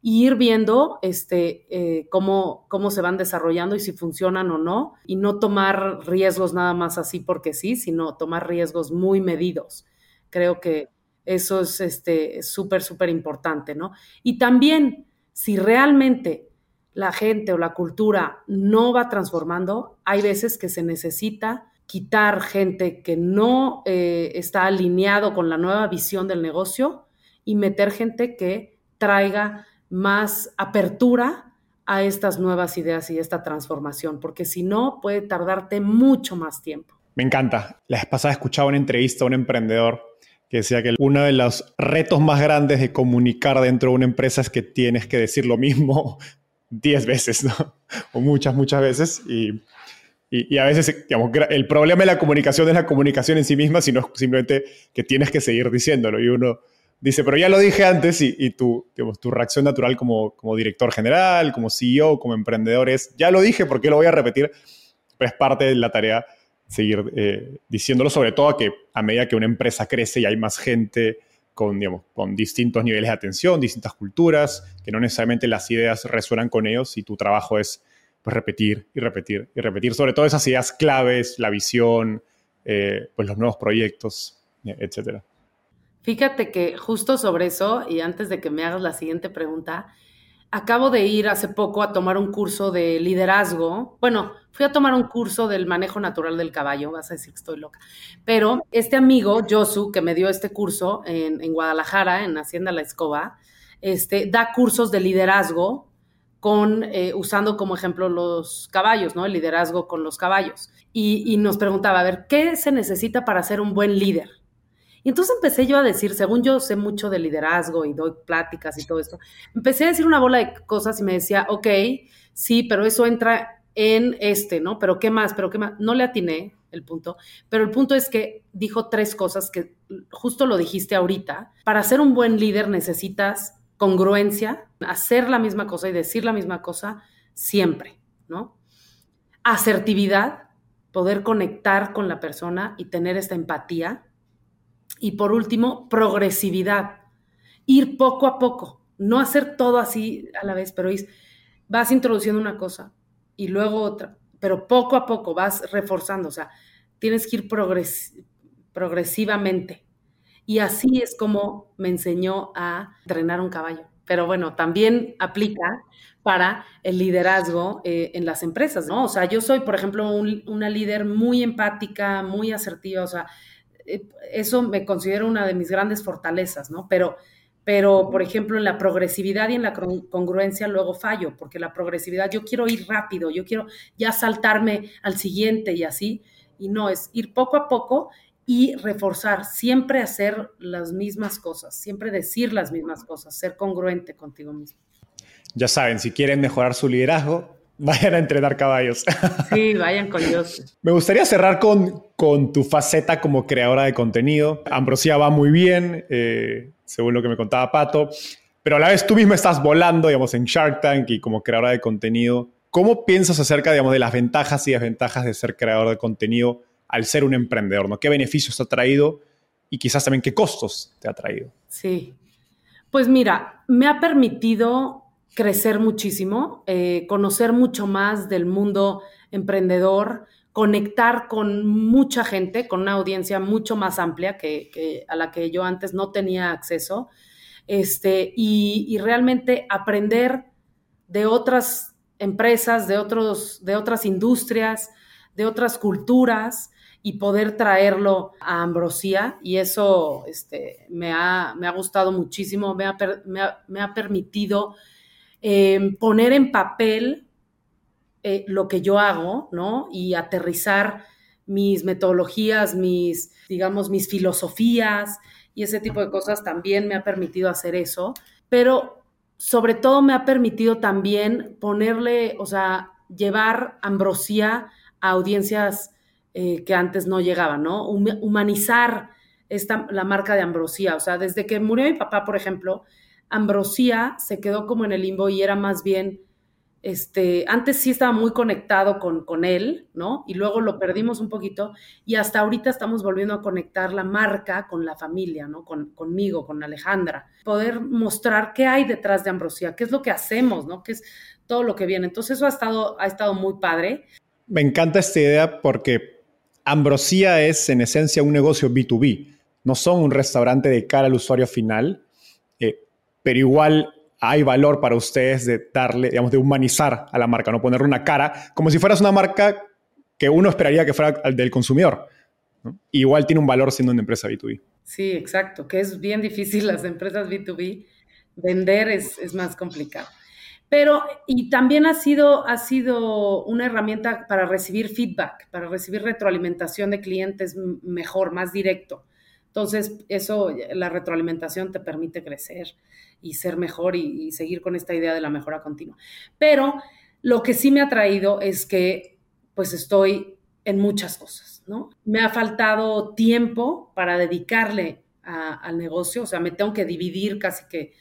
y ir viendo este, eh, cómo, cómo se van desarrollando y si funcionan o no, y no tomar riesgos nada más así porque sí, sino tomar riesgos muy medidos. Creo que eso es este, súper, súper importante, ¿no? Y también, si realmente la gente o la cultura no va transformando, hay veces que se necesita quitar gente que no eh, está alineado con la nueva visión del negocio y meter gente que traiga más apertura a estas nuevas ideas y esta transformación, porque si no, puede tardarte mucho más tiempo. Me encanta. La vez pasada escuchaba una entrevista a un emprendedor que decía que uno de los retos más grandes de comunicar dentro de una empresa es que tienes que decir lo mismo (laughs) 10 veces. O muchas, muchas veces. Y, y, a veces, digamos, el problema de la comunicación es la comunicación en sí misma, sino simplemente que tienes que seguir diciéndolo. Y uno Dice, pero ya lo dije antes y, tu, tu reacción natural como, como director general, como CEO, como emprendedor es, ya lo dije, ¿por qué lo voy a repetir? Pero es parte de la tarea seguir eh, diciéndolo, sobre todo que a medida que una empresa crece y hay más gente con, digamos, con distintos niveles de atención, distintas culturas, que no necesariamente las ideas resuenan con ellos y tu trabajo es pues, repetir y repetir y repetir, sobre todo esas ideas claves, la visión, eh, pues los nuevos proyectos, etcétera. Fíjate que justo sobre eso, y antes de que me hagas la siguiente pregunta, acabo de ir hace poco a tomar un curso de liderazgo. Bueno, fui a tomar un curso del manejo natural del caballo, vas a decir que estoy loca. Pero este amigo, Josu, que me dio este curso en, Guadalajara, en Hacienda La Escoba, este, da cursos de liderazgo con, eh, usando como ejemplo los caballos, ¿no? El liderazgo con los caballos. Y, y nos preguntaba, a ver, ¿qué se necesita para ser un buen líder? Y entonces empecé yo a decir, según yo sé mucho de liderazgo y doy pláticas y todo esto, empecé a decir una bola de cosas y me decía, ok, sí, pero eso entra en este, ¿no? Pero ¿qué más? Pero ¿qué más? No le atiné el punto, pero el punto es que dijo tres cosas que justo lo dijiste ahorita. Para ser un buen líder necesitas congruencia, hacer la misma cosa y decir la misma cosa siempre, ¿no? Asertividad, poder conectar con la persona y tener esta empatía y por último, progresividad. Ir poco a poco, no hacer todo así a la vez, pero vas introduciendo una cosa y luego otra, pero poco a poco vas reforzando, o sea, tienes que ir progresivamente. Y así es como me enseñó a entrenar un caballo. Pero bueno, también aplica para el liderazgo eh, en las empresas, ¿no? O sea, yo soy, por ejemplo, una líder muy empática, muy asertiva, o sea, eso me considero una de mis grandes fortalezas, ¿no? Pero, Pero, por ejemplo, en la progresividad y en la congruencia luego fallo, porque la progresividad yo quiero ir rápido, yo quiero ya saltarme al siguiente y así, y no, es ir poco a poco y reforzar, siempre hacer las mismas cosas, siempre decir las mismas cosas, ser congruente contigo mismo. Ya saben, si quieren mejorar su liderazgo, vayan a entrenar caballos. (laughs) Sí, vayan con Dios. Me gustaría cerrar con, con tu faceta como creadora de contenido. Ambrosia va muy bien, eh, según lo que me contaba Pato, pero a la vez tú misma estás volando, digamos, en Shark Tank y como creadora de contenido. ¿Cómo piensas acerca, digamos, de las ventajas y desventajas de ser creador de contenido al ser un emprendedor? ¿no? ¿Qué beneficios te ha traído y quizás también qué costos te ha traído? Sí. Pues mira, me ha permitido crecer muchísimo, eh, conocer mucho más del mundo emprendedor, conectar con mucha gente, con una audiencia mucho más amplia que, a la que yo antes no tenía acceso, este, y, realmente aprender de otras empresas, de, otros, de otras industrias, de otras culturas y poder traerlo a Ambrosía. Y eso este, me, ha, me, ha, gustado muchísimo, me ha, me ha permitido eh, poner en papel eh, lo que yo hago, ¿no? Y aterrizar mis metodologías, mis, digamos, mis filosofías y ese tipo de cosas también me ha permitido hacer eso, pero sobre todo me ha permitido también ponerle, o sea, llevar ambrosía a audiencias eh, que antes no llegaban, ¿no? Humanizar esta, la marca de ambrosía, o sea, desde que murió mi papá, por ejemplo, Ambrosía se quedó como en el limbo y era más bien, este, antes sí estaba muy conectado con, con él, ¿no? Y luego lo perdimos un poquito y hasta ahorita estamos volviendo a conectar la marca con la familia, ¿no? Con, conmigo, con Alejandra. Poder mostrar qué hay detrás de Ambrosía, qué es lo que hacemos, ¿no? Qué es todo lo que viene. Entonces eso ha estado, ha estado muy padre. Me encanta esta idea porque Ambrosía es en esencia un negocio B2B. No son un restaurante de cara al usuario final, pero igual hay valor para ustedes de darle, digamos, de humanizar a la marca, no ponerle una cara, como si fueras una marca que uno esperaría que fuera del consumidor. Igual tiene un valor siendo una empresa B2B. Sí, exacto, que es bien difícil (laughs) las empresas B2B. Vender es, es más complicado. Pero, y también ha sido, ha sido una herramienta para recibir feedback, para recibir retroalimentación de clientes mejor, más directo. Entonces, eso, la retroalimentación te permite crecer y ser mejor y, seguir con esta idea de la mejora continua. Pero lo que sí me ha traído es que, pues, estoy en muchas cosas, ¿no? Me ha faltado tiempo para dedicarle al negocio, o sea, me tengo que dividir casi que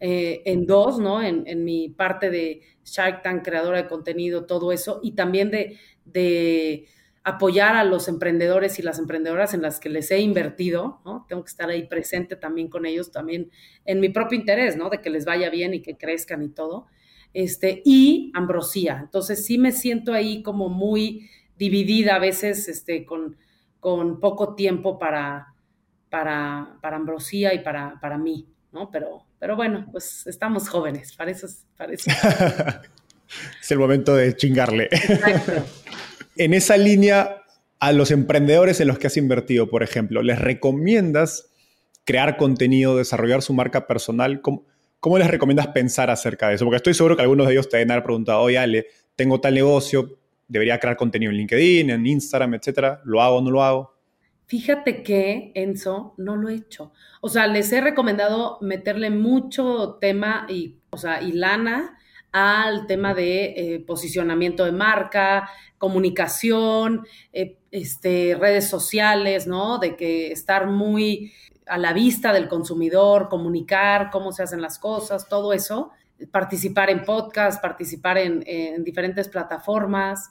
eh, en dos, ¿no? En, mi parte de Shark Tank, creadora de contenido, todo eso, y también de apoyar a los emprendedores y las emprendedoras en las que les he invertido, ¿no? Tengo que estar ahí presente también con ellos, también en mi propio interés, ¿no? De que les vaya bien y que crezcan y todo. Este, y Ambrosía. Entonces sí me siento ahí como muy dividida a veces, este, con, con poco tiempo para, para, para Ambrosía y para, para mí, ¿no? Pero, pero bueno, pues estamos jóvenes, para eso. Para eso. (laughs) es el momento de chingarle. Exacto en esa línea, a los emprendedores en los que has invertido, por ejemplo, ¿les recomiendas crear contenido, desarrollar su marca personal? ¿Cómo, les recomiendas pensar acerca de eso? Porque estoy seguro que algunos de ellos te deben haber preguntado, oye, Ale, tengo tal negocio, debería crear contenido en LinkedIn, en Instagram, etcétera. ¿Lo hago o no lo hago? Fíjate que, Enzo, no lo he hecho. O sea, les he recomendado meterle mucho tema y, o sea, y lana al tema de eh, posicionamiento de marca, comunicación, eh, este, redes sociales, ¿no? De que estar muy a la vista del consumidor, comunicar cómo se hacen las cosas, todo eso, participar en podcast, participar en, en diferentes plataformas,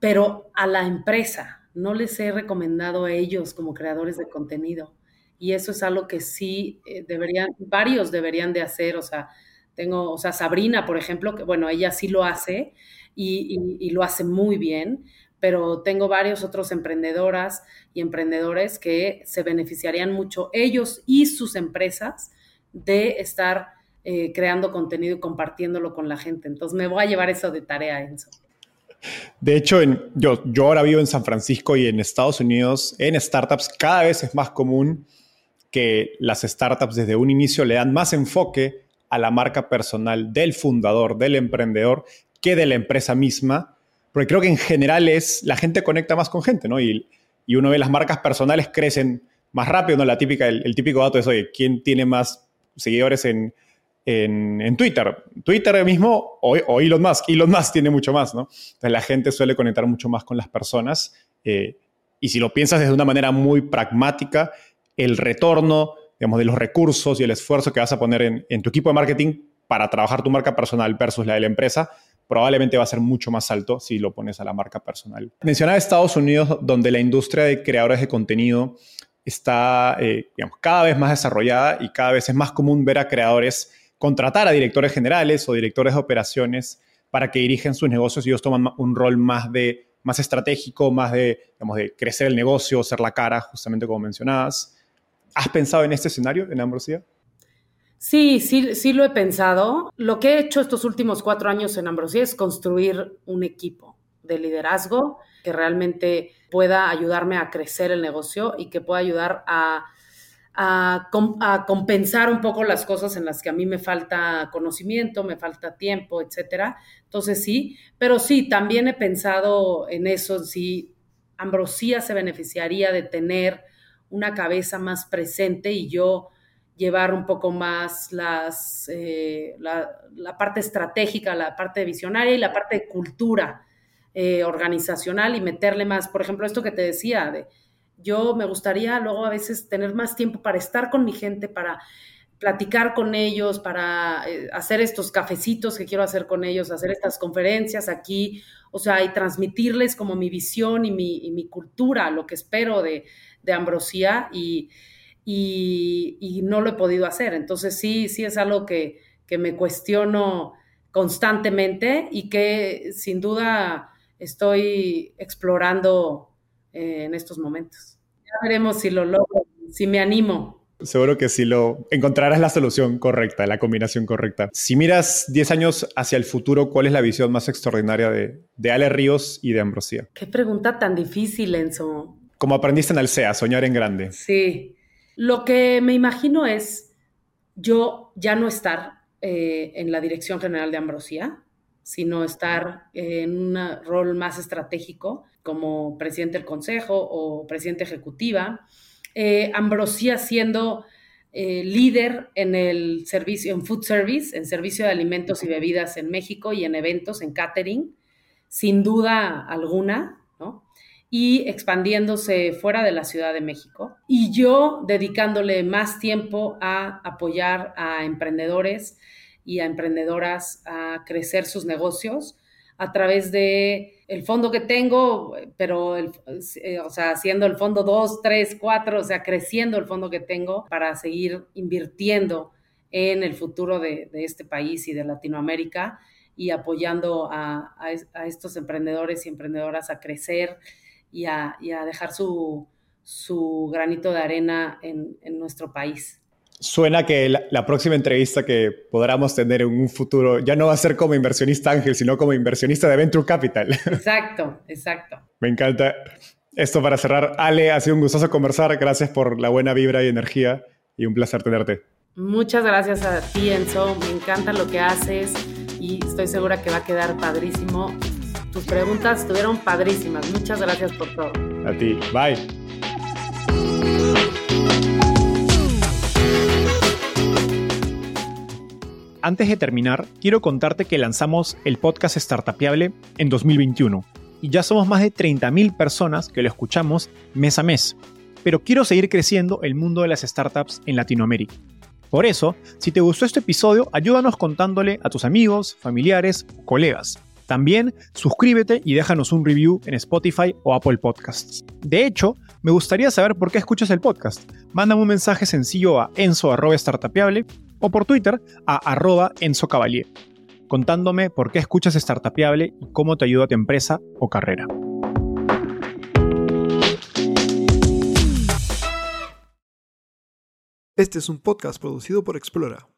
pero a la empresa, no les he recomendado a ellos como creadores de contenido. Y eso es algo que sí eh, deberían, varios deberían de hacer, o sea, tengo, o sea, Sabrina, por ejemplo, que bueno, ella sí lo hace y, lo hace muy bien, pero tengo varios otros emprendedoras y emprendedores que se beneficiarían mucho, ellos y sus empresas, de estar eh, creando contenido y compartiéndolo con la gente. Entonces me voy a llevar eso de tarea, Enzo. De hecho, yo, yo ahora vivo en San Francisco y en Estados Unidos, en startups, cada vez es más común que las startups desde un inicio le dan más enfoque a la marca personal del fundador, del emprendedor, que de la empresa misma, porque creo que en general es, la gente conecta más con gente, ¿no? Y, y uno ve las marcas personales crecen más rápido, ¿no? La típica, el, típico dato es, oye, ¿quién tiene más seguidores en, en, Twitter? Twitter mismo o, o, Elon Musk. Elon Musk tiene mucho más, ¿no? Entonces la gente suele conectar mucho más con las personas. Eh, y si lo piensas desde una manera muy pragmática, el retorno, digamos, de los recursos y el esfuerzo que vas a poner en, en tu equipo de marketing para trabajar tu marca personal versus la de la empresa, probablemente va a ser mucho más alto si lo pones a la marca personal. Mencionaba Estados Unidos, donde la industria de creadores de contenido está eh, cada vez más desarrollada y cada vez es más común ver a creadores contratar a directores generales o directores de operaciones para que dirigen sus negocios y ellos toman un rol más, de, más estratégico, más de, digamos, de crecer el negocio, ser la cara, justamente como mencionabas. ¿Has pensado en este escenario en Ambrosía? Sí, sí, sí lo he pensado. Lo que he hecho estos últimos cuatro años en Ambrosía es construir un equipo de liderazgo que realmente pueda ayudarme a crecer el negocio y que pueda ayudar a, compensar un poco las cosas en las que a mí me falta conocimiento, me falta tiempo, etcétera. Entonces sí, pero sí, también he pensado en eso, si Ambrosía se beneficiaría de tener una cabeza más presente y yo llevar un poco más las, eh, la, parte estratégica, la parte visionaria y la parte de cultura eh, organizacional y meterle más, por ejemplo, esto que te decía, de yo me gustaría luego a veces tener más tiempo para estar con mi gente, para platicar con ellos, para eh, hacer estos cafecitos que quiero hacer con ellos, hacer estas conferencias aquí, o sea, y transmitirles como mi visión y mi, y mi cultura, lo que espero de, de Ambrosía y y, no lo he podido hacer. Entonces sí, sí es algo que, me cuestiono constantemente y que sin duda estoy explorando eh, en estos momentos. Ya veremos si lo logro, si me animo. Seguro que sí lo encontrarás la solución correcta, la combinación correcta. Si miras 10 años hacia el futuro, ¿cuál es la visión más extraordinaria de, de Ale Ríos y de Ambrosía? Qué pregunta tan difícil, Enzo. Como aprendiste en Alsea, soñar en grande. Sí, lo que me imagino es yo ya no estar eh, en la dirección general de Ambrosía, sino estar en un rol más estratégico como presidente del consejo o presidente ejecutiva. Eh, Ambrosía siendo eh, líder en el servicio, en food service, en servicio de alimentos y bebidas en México y en eventos, en catering, sin duda alguna y expandiéndose fuera de la Ciudad de México. Y yo dedicándole más tiempo a apoyar a emprendedores y a emprendedoras a crecer sus negocios a través de el fondo que tengo, pero, el, eh, o sea, haciendo el fondo 2, 3, 4, o sea, creciendo el fondo que tengo para seguir invirtiendo en el futuro de, este país y de Latinoamérica y apoyando a, a estos emprendedores y emprendedoras a crecer y a, dejar su, granito de arena en, nuestro país. Suena que la, próxima entrevista que podamos tener en un futuro ya no va a ser como inversionista ángel, sino como inversionista de Venture Capital. (laughs) Exacto, exacto. Me encanta. Esto para cerrar, Ale, ha sido un gustoso conversar. Gracias por la buena vibra y energía y un placer tenerte. Muchas gracias a ti, Enzo. Me encanta lo que haces y estoy segura que va a quedar padrísimo tus preguntas estuvieron padrísimas. Muchas gracias por todo. A ti. Bye. Antes de terminar, quiero contarte que lanzamos el podcast Startupiable en 2021 y ya somos más de 30.000 personas que lo escuchamos mes a mes. Pero quiero seguir creciendo el mundo de las startups en Latinoamérica. Por eso, si te gustó este episodio, ayúdanos contándole a tus amigos, familiares, colegas. También suscríbete y déjanos un review en Spotify o Apple Podcasts. De hecho, me gustaría saber por qué escuchas el podcast. Mándame un mensaje sencillo a enzo.startapeable o por Twitter a arroba Enzo contándome por qué escuchas Startapeable y cómo te ayuda a tu empresa o carrera. Este es un podcast producido por Explora.